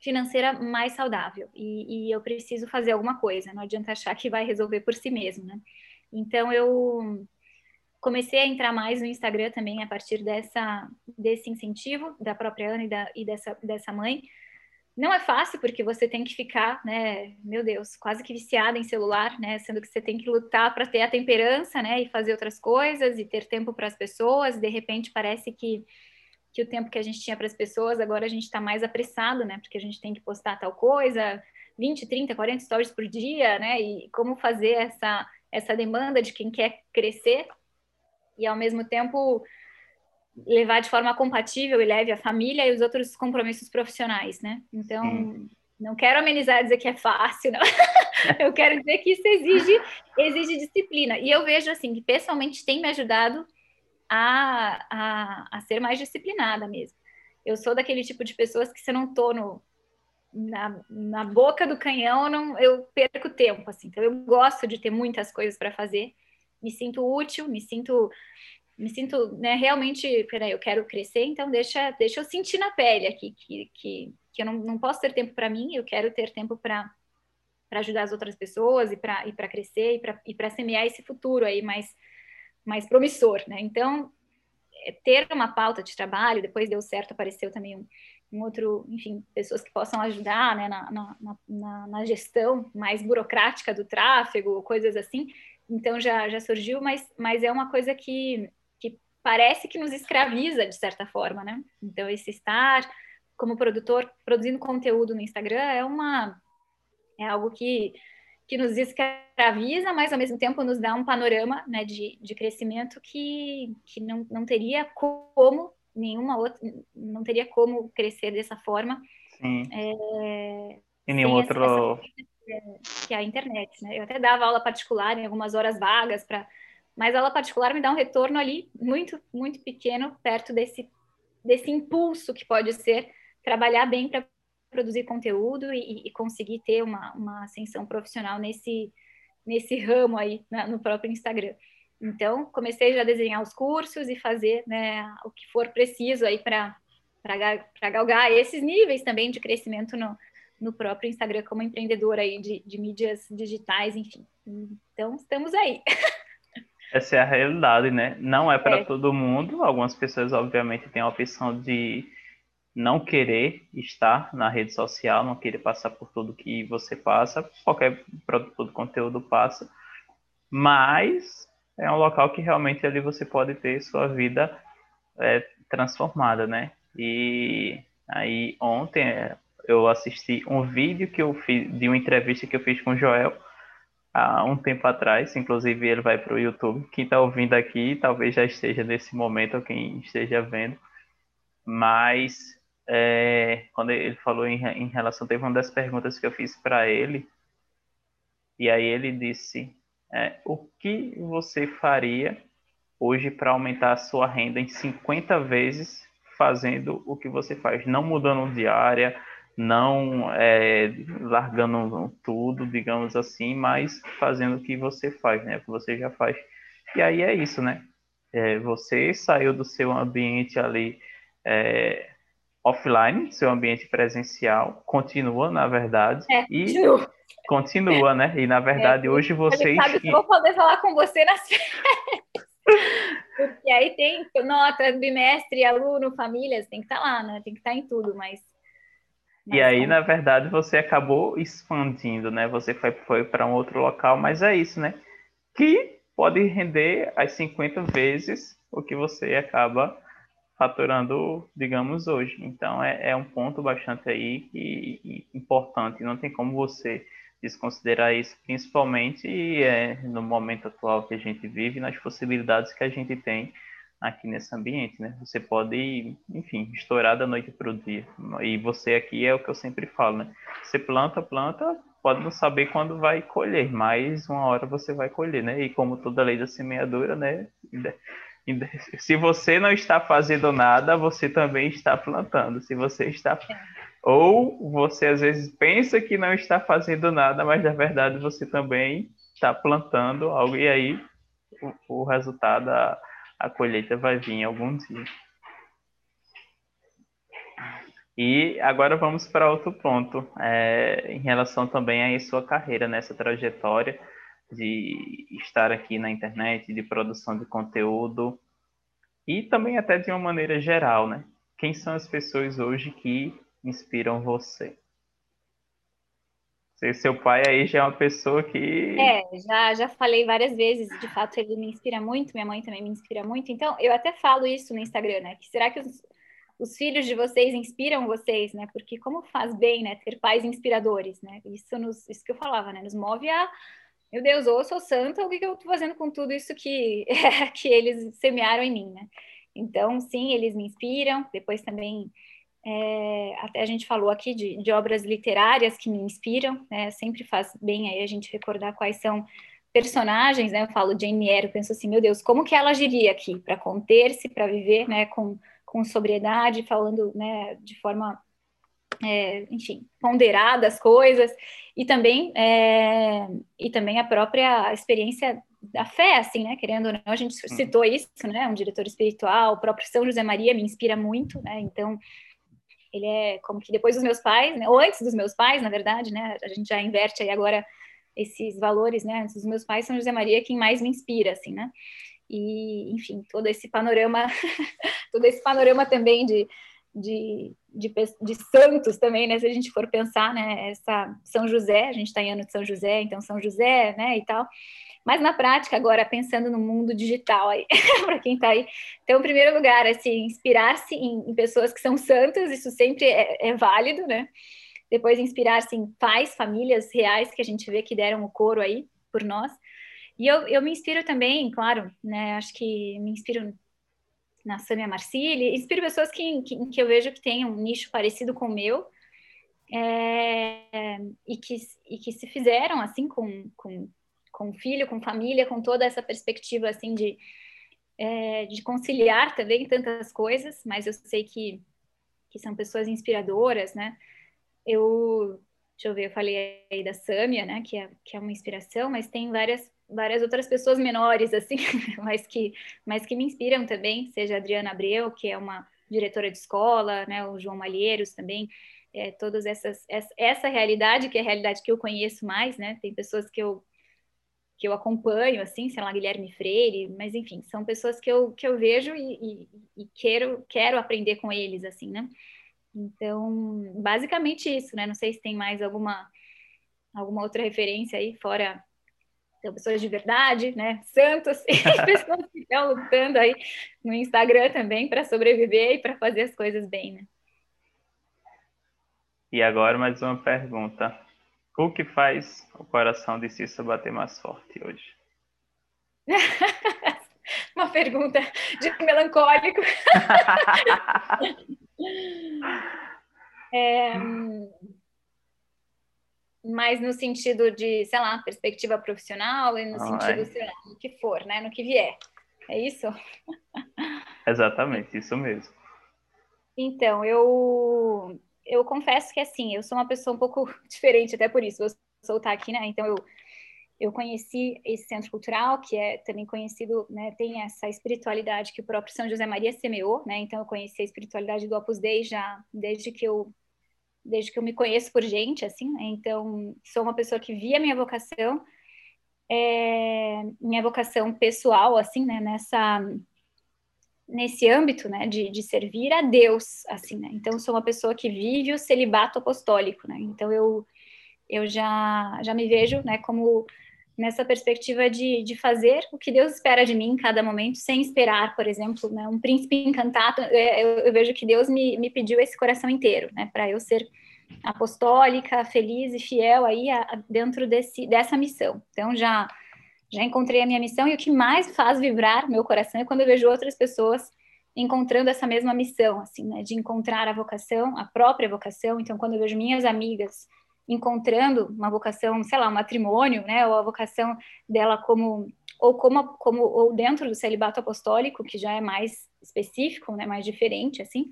financeira mais saudável e, e, eu preciso fazer alguma coisa. Não adianta achar que vai resolver por si mesmo, né? Então eu comecei a entrar mais no Instagram também a partir dessa desse incentivo da própria Ana e, da, e dessa dessa mãe. Não é fácil porque você tem que ficar, né? Meu Deus, quase que viciada em celular, né? Sendo que você tem que lutar para ter a temperança, né? E fazer outras coisas e ter tempo para as pessoas. De repente parece que que o tempo que a gente tinha para as pessoas, agora a gente está mais apressado, né? Porque a gente tem que postar tal coisa, 20, 30, 40 stories por dia, né? E como fazer essa, essa demanda de quem quer crescer e, ao mesmo tempo, levar de forma compatível e leve a família e os outros compromissos profissionais, né? Então, Sim. não quero amenizar e dizer que é fácil, não. eu quero dizer que isso exige, exige disciplina. E eu vejo, assim, que pessoalmente tem me ajudado a, a, a ser mais disciplinada mesmo. Eu sou daquele tipo de pessoas que se eu não tô no, na, na boca do canhão, não, eu perco tempo, assim. Então, eu gosto de ter muitas coisas para fazer. Me sinto útil, me sinto me sinto né, realmente, peraí, eu quero crescer, então deixa, deixa eu sentir na pele aqui que, que, que eu não, não posso ter tempo para mim, eu quero ter tempo para ajudar as outras pessoas e para e crescer e para semear esse futuro aí mais, mais promissor, né? Então, é, ter uma pauta de trabalho, depois deu certo, apareceu também um, um outro, enfim, pessoas que possam ajudar né, na, na, na, na, gestão mais burocrática do tráfego, coisas assim. Então já, já surgiu, mas, mas é uma coisa que parece que nos escraviza de certa forma, né? Então esse estar como produtor produzindo conteúdo no Instagram é uma é algo que que nos escraviza, mas ao mesmo tempo nos dá um panorama né, de, de crescimento que, que não, não teria como nenhuma outra, não teria como crescer dessa forma. Sim. É, e nenhum outro. que é a internet, né? Eu até dava aula particular em algumas horas vagas para mas aula particular me dá um retorno ali muito, muito pequeno, perto desse, desse impulso que pode ser trabalhar bem para produzir conteúdo e, e conseguir ter uma, uma ascensão profissional nesse, nesse ramo aí na, no próprio Instagram. Então, comecei já a desenhar os cursos e fazer né, o que for preciso aí para galgar esses níveis também de crescimento no, no próprio Instagram como empreendedora aí de, de mídias digitais, enfim. Então, estamos aí. Essa é a realidade, né? Não é para é. todo mundo. Algumas pessoas, obviamente, têm a opção de não querer estar na rede social, não querer passar por tudo que você passa, qualquer produto de conteúdo passa, mas é um local que realmente ali você pode ter sua vida é, transformada, né? E aí ontem é, eu assisti um vídeo que eu fiz de uma entrevista que eu fiz com o Joel há um tempo atrás, inclusive ele vai para o YouTube. Quem está ouvindo aqui talvez já esteja nesse momento, ou quem esteja vendo, mas é, quando ele falou em, em relação, teve uma das perguntas que eu fiz para ele, e aí ele disse: é, O que você faria hoje para aumentar a sua renda em 50 vezes fazendo o que você faz? Não mudando de área, não é, largando tudo, digamos assim, mas fazendo o que você faz, né? O que você já faz. E aí é isso, né? É, você saiu do seu ambiente ali é, offline, seu ambiente presencial, continua, na verdade, é, e continua. continua, né? E na verdade, é, hoje vocês. Sabe que eu vou poder falar com você nas férias. Porque aí tem nota, bimestre, aluno, famílias, tem que estar tá lá, né? Tem que estar tá em tudo, mas. E aí, como... na verdade, você acabou expandindo, né? Você foi, foi para um outro local, mas é isso, né? Que pode render as 50 vezes o que você acaba faturando, digamos, hoje. Então, é, é um ponto bastante aí que, importante. Não tem como você desconsiderar isso, principalmente é, no momento atual que a gente vive, nas possibilidades que a gente tem aqui nesse ambiente, né? Você pode, enfim, estourar da noite para o dia. E você aqui é o que eu sempre falo, né? Você planta, planta, pode não saber quando vai colher, mas uma hora você vai colher, né? E como toda lei da semeadura, né? Se você não está fazendo nada, você também está plantando. Se você está. Ou você às vezes pensa que não está fazendo nada, mas na verdade você também está plantando algo e aí o, o resultado, a, a colheita vai vir algum dia. E agora vamos para outro ponto, é, em relação também à sua carreira, nessa trajetória de estar aqui na internet, de produção de conteúdo, e também até de uma maneira geral, né? Quem são as pessoas hoje que inspiram você? Se seu pai aí já é uma pessoa que. É, já, já falei várias vezes, de fato ele me inspira muito, minha mãe também me inspira muito. Então, eu até falo isso no Instagram, né? Que será que os, os filhos de vocês inspiram vocês, né? Porque como faz bem, né? Ter pais inspiradores, né? Isso, nos, isso que eu falava, né? Nos move a. Meu Deus, ou eu sou santa, o que, que eu tô fazendo com tudo isso que, que eles semearam em mim, né? Então, sim, eles me inspiram. Depois também é, até a gente falou aqui de, de, obras literárias que me inspiram, né? Sempre faz bem aí a gente recordar quais são personagens, né? Eu falo Jane Eyre, eu penso assim, meu Deus, como que ela agiria aqui para conter-se, para viver, né? Com, com sobriedade, falando, né? De forma, é, enfim, ponderada as coisas e também é, e também a própria experiência da fé, assim, né? Querendo ou não, a gente uhum. citou isso, né? Um diretor espiritual, o próprio São José Maria me inspira muito, né? Então ele é como que depois dos meus pais, né, ou antes dos meus pais, na verdade, né, a gente já inverte aí agora esses valores, né, antes dos meus pais, São José Maria é quem mais me inspira, assim, né, e, enfim, todo esse panorama, todo esse panorama também de, de, de, de, santos também, né, se a gente for pensar, né, essa São José, a gente está em ano de São José, então São José, né, e tal, mas na prática, agora, pensando no mundo digital aí, para quem está aí. Então, em primeiro lugar, assim, inspirar-se em, em, pessoas que são santas, isso sempre é, é válido, né? Depois, inspirar-se em pais, famílias reais que a gente vê que deram o coro aí por nós. E eu, eu me inspiro também, claro, né? Acho que me inspiro na Samia Marcili, inspiro pessoas que, que, que eu vejo que têm um nicho parecido com o meu, é, e, que, e que se fizeram assim com, com com filho, com família, com toda essa perspectiva assim de, é, de conciliar também tantas coisas, mas eu sei que, que são pessoas inspiradoras, né? Eu, deixa eu ver, eu falei aí da Sâmia, né, que é, que é uma inspiração, mas tem várias várias outras pessoas menores assim, mas que mas que me inspiram também, seja a Adriana Abreu, que é uma diretora de escola, né, o João Malheiros também, é, todas essas essa, essa realidade que é a realidade que eu conheço mais, né? Tem pessoas que eu que eu acompanho, assim, sei lá, Guilherme Freire, mas enfim, são pessoas que eu, que eu vejo e, e, e quero, quero aprender com eles, assim, né? Então, basicamente isso, né? Não sei se tem mais alguma, alguma outra referência aí, fora então, pessoas de verdade, né? Santos pessoas que estão lutando aí no Instagram também para sobreviver e para fazer as coisas bem, né? E agora mais uma pergunta. O que faz o coração de Cissa bater mais forte hoje? Uma pergunta de melancólico. é, mas no sentido de, sei lá, perspectiva profissional e no Não sentido, é. sei lá, no que for, né? No que vier. É isso? Exatamente, isso mesmo. Então, eu eu confesso que assim, eu sou uma pessoa um pouco diferente, até por isso, vou soltar aqui, né? Então eu, eu conheci esse centro cultural, que é também conhecido, né, tem essa espiritualidade que o próprio São José Maria semeou, né, então eu conheci a espiritualidade do Opus Dei já desde que eu desde que eu me conheço por gente, assim, né, então sou uma pessoa que via minha vocação, é, minha vocação pessoal, assim, né, nessa nesse âmbito, né, de, de servir a Deus, assim, né, então sou uma pessoa que vive o celibato apostólico, né, então eu eu já já me vejo, né, como nessa perspectiva de, de fazer o que Deus espera de mim em cada momento, sem esperar, por exemplo, né, um príncipe encantado. É, eu, eu, vejo que Deus me, me pediu esse coração inteiro, né, para eu ser apostólica, feliz e fiel aí a, a, dentro desse, dessa missão. Então já já encontrei a minha missão e o que mais faz vibrar meu coração é quando eu vejo outras pessoas encontrando essa mesma missão, assim, né, de encontrar a vocação, a própria vocação. Então, quando eu vejo minhas amigas encontrando uma vocação, sei lá, um matrimônio, né, ou a vocação dela como ou como, como ou dentro do celibato apostólico, que já é mais específico, né, mais diferente assim.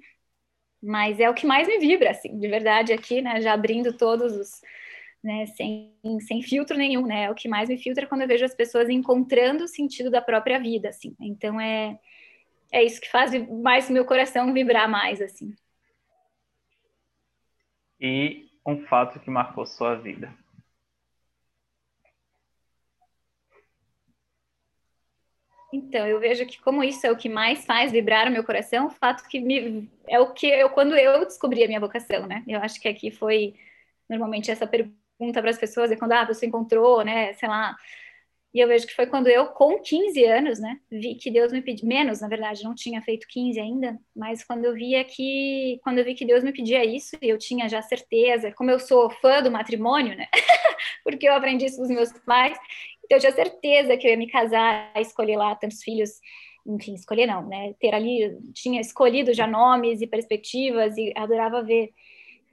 Mas é o que mais me vibra assim, de verdade aqui, né, já abrindo todos os né, sem, sem filtro nenhum, né? É o que mais me filtra quando eu vejo as pessoas encontrando o sentido da própria vida, assim. Então é é isso que faz mais o meu coração vibrar mais, assim. E um fato que marcou sua vida? Então, eu vejo que como isso é o que mais faz vibrar o meu coração, o fato que me, é o que eu quando eu descobri a minha vocação, né? Eu acho que aqui foi normalmente essa pergunta para as pessoas é quando ah, você encontrou, né, sei lá, e eu vejo que foi quando eu, com 15 anos, né, vi que Deus me pediu, menos, na verdade, não tinha feito 15 ainda, mas quando eu via que, quando eu vi que Deus me pedia isso, e eu tinha já certeza, como eu sou fã do matrimônio, né, porque eu aprendi isso dos meus pais, então eu tinha certeza que eu ia me casar, escolher lá tantos filhos, enfim, escolher não, né, ter ali, tinha escolhido já nomes e perspectivas, e adorava ver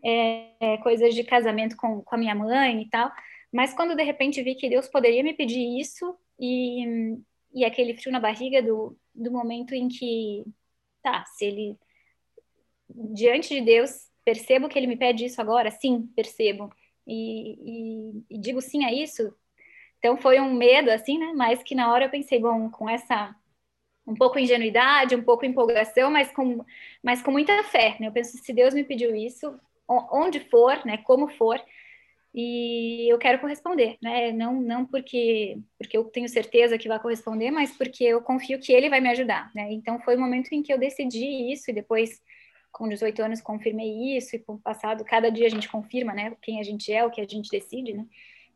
é, coisas de casamento com, com a minha mãe e tal, mas quando de repente vi que Deus poderia me pedir isso e, e aquele frio na barriga do, do momento em que, tá, se ele, diante de Deus, percebo que ele me pede isso agora? Sim, percebo. E, e, e digo sim a isso. Então foi um medo, assim, né? Mas que na hora eu pensei, bom, com essa um pouco ingenuidade, um pouco empolgação, mas com, mas com muita fé, né? Eu penso, se Deus me pediu isso, onde for, né? Como for, e eu quero corresponder, né? Não, não porque, porque eu tenho certeza que vai corresponder, mas porque eu confio que ele vai me ajudar, né? Então foi o momento em que eu decidi isso e depois, com 18 anos, confirmei isso e com o passado, cada dia a gente confirma, né? Quem a gente é, o que a gente decide, né?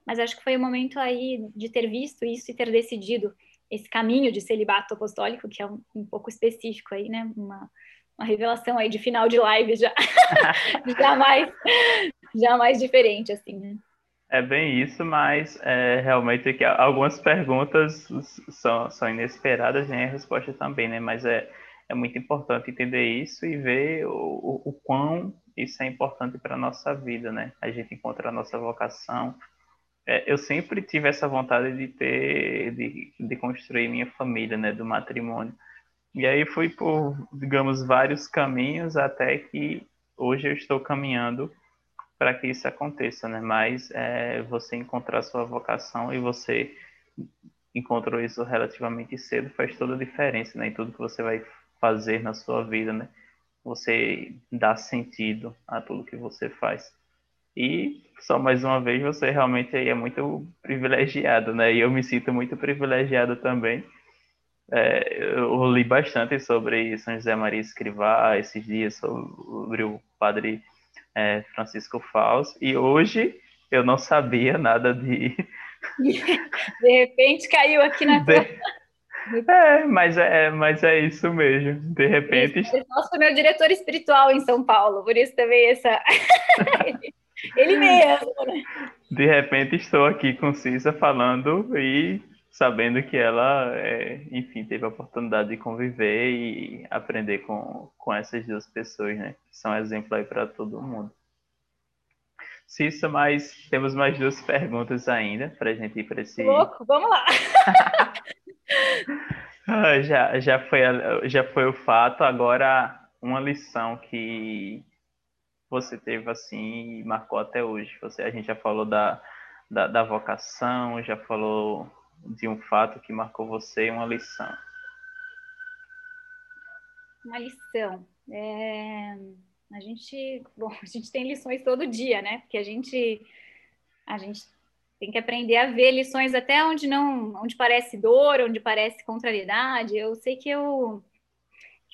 Mas acho que foi o momento aí de ter visto isso e ter decidido esse caminho de celibato apostólico, que é um, um pouco específico aí, né? Uma, uma revelação aí de final de live já, já mais já mais diferente, assim, né? É bem isso, mas é, realmente que algumas perguntas são, são inesperadas e a resposta também, né? Mas é, é muito importante entender isso e ver o, o, o quão isso é importante para a nossa vida, né? A gente encontra a nossa vocação. É, eu sempre tive essa vontade de ter, de, de construir minha família, né? Do matrimônio. E aí fui por, digamos, vários caminhos até que hoje eu estou caminhando para que isso aconteça, né? Mas é, você encontrar sua vocação e você encontrou isso relativamente cedo faz toda a diferença, né? Em tudo que você vai fazer na sua vida, né? Você dá sentido a tudo que você faz. E só mais uma vez você realmente é muito privilegiado, né? E eu me sinto muito privilegiado também. É, eu li bastante sobre São José Maria Escrivá esses dias sobre o padre é, Francisco Faus, e hoje eu não sabia nada de. De repente caiu aqui na de... É, mas é, mas é isso mesmo. De repente. Nosso meu diretor espiritual em São Paulo, por isso também essa. Ele mesmo, né? De repente estou aqui com Cissa falando e sabendo que ela, é, enfim, teve a oportunidade de conviver e aprender com, com essas duas pessoas, né? Que são exemplo aí para todo mundo. Cissa, mas temos mais duas perguntas ainda para a gente ir para esse. Louco, vamos lá! Ah, já, já, foi, já foi o fato, agora uma lição que você teve assim e marcou até hoje. Você, a gente já falou da, da, da vocação, já falou de um fato que marcou você, uma lição. Uma lição. É... A gente, bom, a gente tem lições todo dia, né? Porque a gente, a gente tem que aprender a ver lições até onde não, onde parece dor, onde parece contrariedade. Eu sei que eu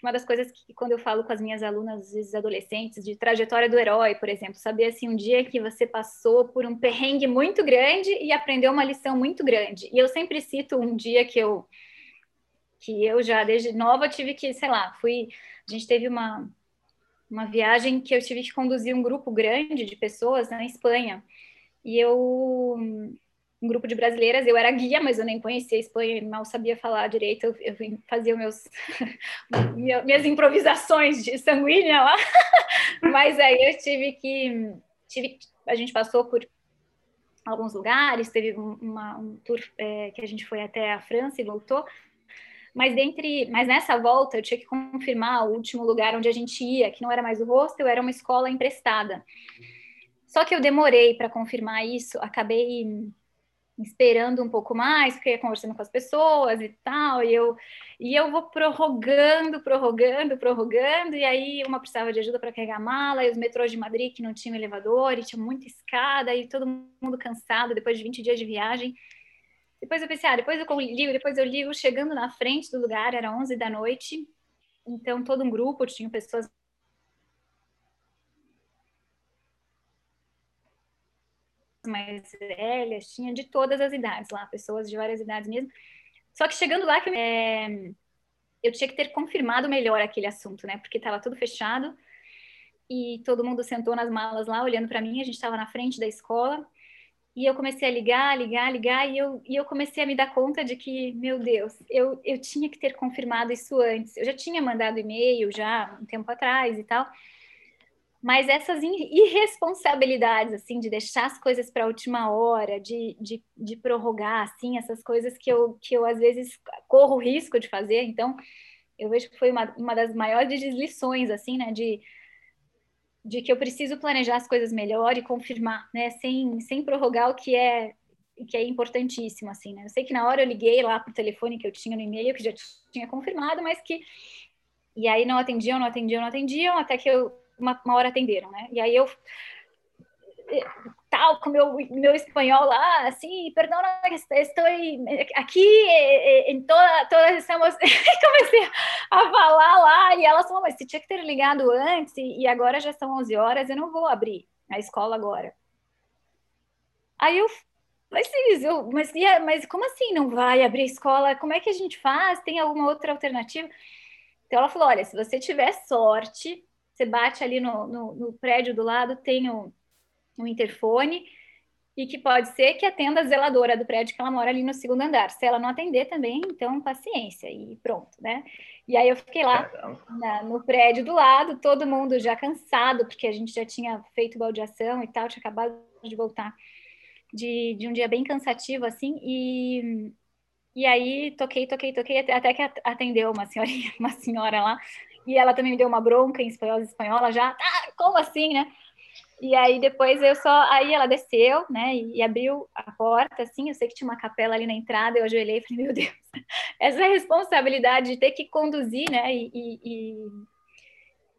uma das coisas que quando eu falo com as minhas alunas, às vezes adolescentes, de trajetória do herói, por exemplo, saber assim um dia que você passou por um perrengue muito grande e aprendeu uma lição muito grande. E eu sempre cito um dia que eu que eu já desde nova tive que, sei lá, fui, a gente teve uma uma viagem que eu tive que conduzir um grupo grande de pessoas na Espanha. E eu um grupo de brasileiras, eu era guia, mas eu nem conhecia Espanha, mal sabia falar direito, eu, eu fazia meus, minhas improvisações de sanguínea lá, mas aí eu tive que, tive, a gente passou por alguns lugares, teve uma, um tour é, que a gente foi até a França e voltou, mas dentre, mas nessa volta eu tinha que confirmar o último lugar onde a gente ia, que não era mais o hostel, era uma escola emprestada. Só que eu demorei para confirmar isso, acabei esperando um pouco mais, porque ia conversando com as pessoas e tal, e eu, e eu vou prorrogando, prorrogando, prorrogando, e aí uma precisava de ajuda para carregar a mala, e os metrôs de Madrid que não tinham elevador, e tinha muita escada, e todo mundo cansado depois de 20 dias de viagem. Depois eu pensei, ah, depois eu ligo, depois eu ligo, chegando na frente do lugar, era 11 da noite, então todo um grupo, tinha pessoas mais velhas, tinha de todas as idades lá, pessoas de várias idades mesmo. Só que chegando lá, é, eu tinha que ter confirmado melhor aquele assunto, né? Porque estava tudo fechado e todo mundo sentou nas malas lá, olhando para mim. A gente estava na frente da escola e eu comecei a ligar, ligar, ligar e eu, e eu comecei a me dar conta de que, meu Deus, eu, eu tinha que ter confirmado isso antes. Eu já tinha mandado e-mail já um tempo atrás e tal mas essas irresponsabilidades, assim, de deixar as coisas para a última hora, de, de, de, prorrogar, assim, essas coisas que eu, que eu, às vezes, corro risco de fazer. Então, eu vejo que foi uma, uma das maiores lições, assim, né, de, de que eu preciso planejar as coisas melhor e confirmar, né, sem, sem prorrogar o que é que é importantíssimo, assim, né? Eu sei que na hora eu liguei lá pro telefone que eu tinha no e-mail, que já tinha confirmado, mas que... E aí não atendiam, não atendiam, não atendiam, até que eu uma, uma hora atenderam, né? E aí eu tal com meu meu espanhol lá, assim, perdona, estou aqui em toda todas estamos comecei a falar lá e elas falaram, mas você tinha que ter ligado antes e agora já são 11 horas, eu não vou abrir a escola agora. Aí eu mas, eu, mas, mas como assim não vai abrir a escola? Como é que a gente faz? Tem alguma outra alternativa? Então ela falou: olha, se você tiver sorte, você bate ali no, no, no prédio do lado, tem um, um interfone, e que pode ser que atenda a zeladora do prédio que ela mora ali no segundo andar. Se ela não atender também, então paciência e pronto, né? E aí eu fiquei lá na, no prédio do lado, todo mundo já cansado, porque a gente já tinha feito baldeação e tal, tinha acabado de voltar de, de um dia bem cansativo, assim, e, e aí toquei, toquei, toquei, até que atendeu uma senhorinha, uma senhora lá, e ela também me deu uma bronca em espanhol, espanhola já, ah, como assim, né? E aí depois eu só, aí ela desceu, né, e abriu a porta, assim, eu sei que tinha uma capela ali na entrada, eu ajoelhei e falei, meu Deus, essa responsabilidade de ter que conduzir, né, e, e,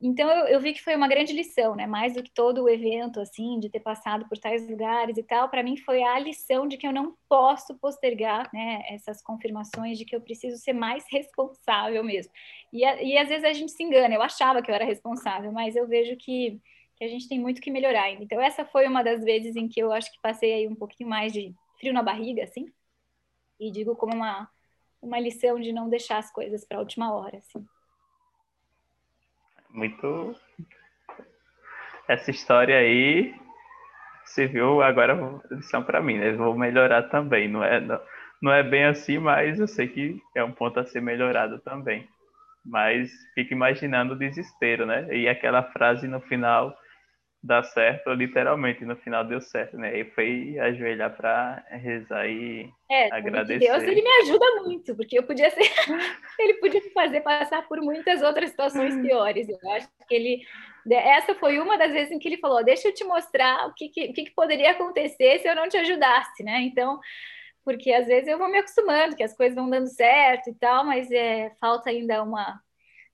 então eu, eu, vi que foi uma grande lição, né? Mais do que todo o evento, assim, de ter passado por tais lugares e tal, para mim foi a lição de que eu não posso postergar, né? Essas confirmações de que eu preciso ser mais responsável mesmo. E, e às vezes a gente se engana. Eu achava que eu era responsável, mas eu vejo que, que a gente tem muito que melhorar ainda. Então essa foi uma das vezes em que eu acho que passei aí um pouquinho mais de frio na barriga, assim. E digo como uma uma lição de não deixar as coisas para a última hora, assim muito. Essa história aí você viu agora lição para mim, né? Vou melhorar também. Não é, não, não é bem assim, mas eu sei que é um ponto a ser melhorado também. Mas fico imaginando o desespero, né? E aquela frase no final dar certo, literalmente, no final deu certo, né? E foi ajoelhar para rezar e é, agradecer. Deus, ele me ajuda muito, porque eu podia ser, ele podia me fazer passar por muitas outras situações piores. Eu acho que ele, essa foi uma das vezes em que ele falou: deixa eu te mostrar o que, que, o que poderia acontecer se eu não te ajudasse, né? Então, porque às vezes eu vou me acostumando, que as coisas vão dando certo e tal, mas é, falta ainda uma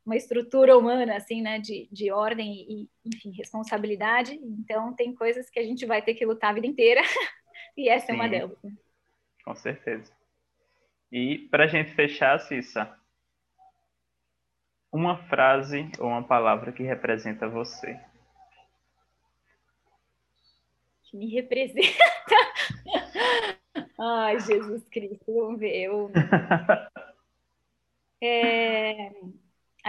uma estrutura humana, assim, né, de, de ordem e, enfim, responsabilidade. Então, tem coisas que a gente vai ter que lutar a vida inteira, e essa Sim, é uma delas. Né? Com certeza. E para a gente fechar, Cissa, uma frase ou uma palavra que representa você. Que me representa. Ai, Jesus Cristo, vamos ver. Eu... É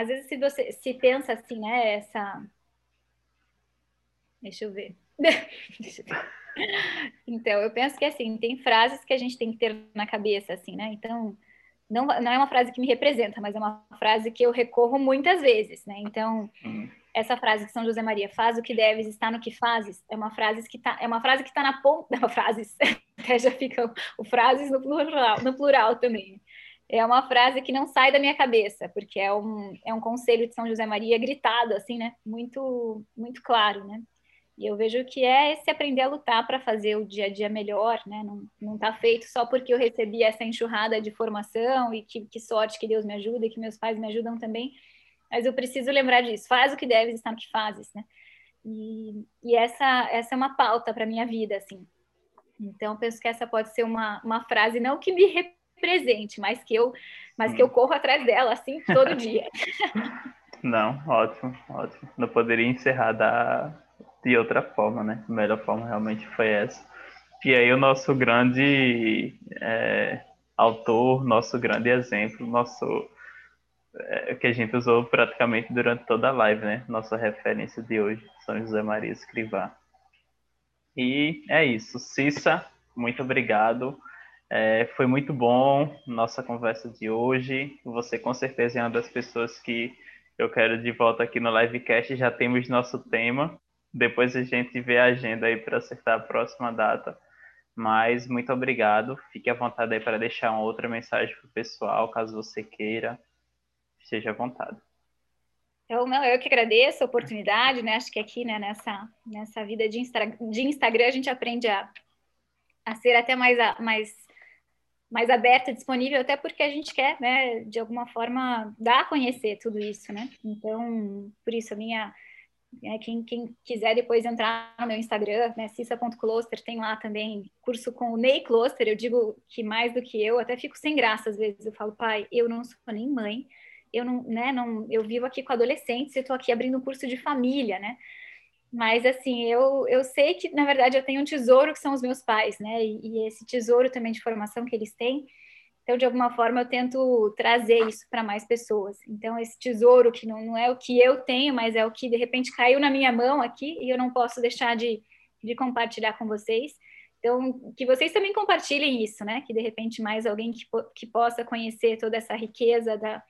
às vezes se você se pensa assim, né, essa Deixa eu ver. Deixa eu ver. Então, eu penso que assim, tem frases que a gente tem que ter na cabeça assim, né? Então, não, não é uma frase que me representa, mas é uma frase que eu recorro muitas vezes, né? Então, uhum. essa frase de São José Maria, faz o que deves, está no que fazes, é uma frase que tá, é uma frase que está na ponta, não, frases, até já fica o frases no plural, no plural também é uma frase que não sai da minha cabeça, porque é um, é um conselho de São José Maria gritado, assim, né? Muito, muito claro, né? E eu vejo que é esse aprender a lutar para fazer o dia a dia melhor, né? Não, não tá feito só porque eu recebi essa enxurrada de formação e que, que sorte que Deus me ajuda e que meus pais me ajudam também, mas eu preciso lembrar disso. Faz o que deves, está no que fazes, né? E, e essa, essa é uma pauta para minha vida, assim. Então, penso que essa pode ser uma, uma frase, não que me presente, mas que eu, mas que eu hum. corro atrás dela assim todo dia. Não, ótimo, ótimo. Não poderia encerrar da, de outra forma, né? A melhor forma realmente foi essa. E aí o nosso grande é, autor, nosso grande exemplo, nosso é, que a gente usou praticamente durante toda a live, né? Nossa referência de hoje, São José Maria Escrivá. E é isso. Cissa, muito obrigado. É, foi muito bom nossa conversa de hoje. Você com certeza é uma das pessoas que eu quero de volta aqui no livecast. Já temos nosso tema. Depois a gente vê a agenda aí para acertar a próxima data. Mas muito obrigado. Fique à vontade aí para deixar uma outra mensagem para o pessoal, caso você queira. Esteja à vontade. Então, não, eu que agradeço a oportunidade, né? Acho que aqui, né, nessa, nessa vida de, Insta, de Instagram, a gente aprende a, a ser até mais, mais mais aberta, disponível, até porque a gente quer, né, de alguma forma, dar a conhecer tudo isso, né? Então, por isso, a minha. É, quem, quem, quiser depois entrar no meu Instagram, né, cissa.closter, tem lá também curso com o Ney. Eu digo que mais do que eu, até fico sem graça às vezes. Eu falo, pai, eu não sou nem mãe, eu não, né, não, eu vivo aqui com adolescentes, eu estou aqui abrindo um curso de família, né? Mas, assim, eu, eu sei que, na verdade, eu tenho um tesouro que são os meus pais, né? E, e esse tesouro também de formação que eles têm. Então, de alguma forma, eu tento trazer isso para mais pessoas. Então, esse tesouro que não, não é o que eu tenho, mas é o que, de repente, caiu na minha mão aqui e eu não posso deixar de, de compartilhar com vocês. Então, que vocês também compartilhem isso, né? Que, de repente, mais alguém que, que possa conhecer toda essa riqueza da,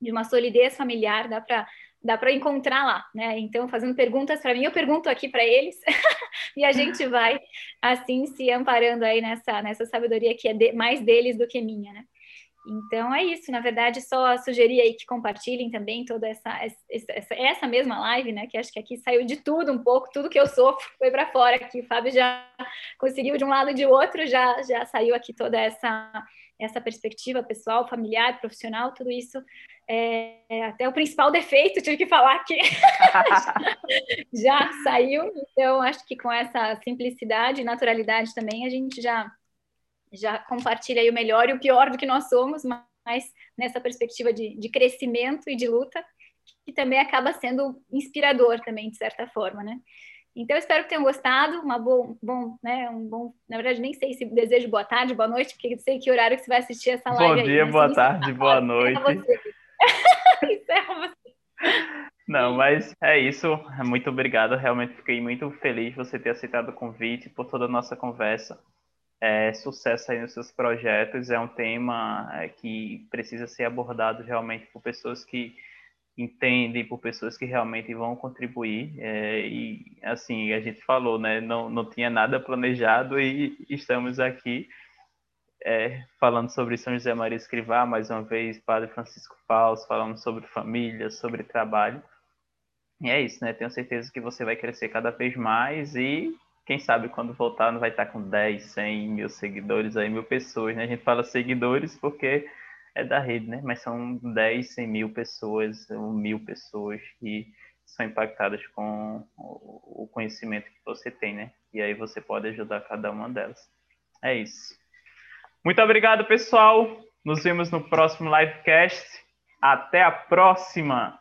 de uma solidez familiar, dá para dá para encontrar lá, né? Então, fazendo perguntas para mim, eu pergunto aqui para eles e a gente vai assim se amparando aí nessa nessa sabedoria que é de, mais deles do que minha, né? Então é isso, na verdade, só sugerir aí que compartilhem também toda essa, essa, essa mesma live, né? Que acho que aqui saiu de tudo um pouco, tudo que eu sofro foi para fora aqui. O Fábio já conseguiu de um lado e de outro, já, já saiu aqui toda essa, essa perspectiva pessoal, familiar, profissional, tudo isso é, até o principal defeito, tive que falar que já saiu. Então, acho que com essa simplicidade e naturalidade também, a gente já, já compartilha aí o melhor e o pior do que nós somos, mas nessa perspectiva de, de crescimento e de luta, que também acaba sendo inspirador também, de certa forma, né? Então, espero que tenham gostado. Uma boa, bom, né? Um bom, na verdade, nem sei se desejo boa tarde, boa noite, porque sei que horário que você vai assistir essa live. Bom dia, aí, né? boa tarde, boa noite. Você. Não, mas é isso. Muito obrigado. Realmente fiquei muito feliz de você ter aceitado o convite, por toda a nossa conversa. É, sucesso aí nos seus projetos. É um tema é, que precisa ser abordado realmente por pessoas que entendem, por pessoas que realmente vão contribuir. É, e assim, a gente falou, né? Não, não tinha nada planejado e estamos aqui é, falando sobre São José Maria Escrivá, mais uma vez, Padre Francisco Paus, falando sobre família, sobre trabalho. E é isso, né? Tenho certeza que você vai crescer cada vez mais e quem sabe quando voltar não vai estar com 10, 100 mil seguidores aí, mil pessoas, né? A gente fala seguidores porque é da rede, né? Mas são 10, 100 mil pessoas, mil pessoas que são impactadas com o conhecimento que você tem, né? E aí você pode ajudar cada uma delas. É isso. Muito obrigado, pessoal. Nos vemos no próximo livecast. Até a próxima!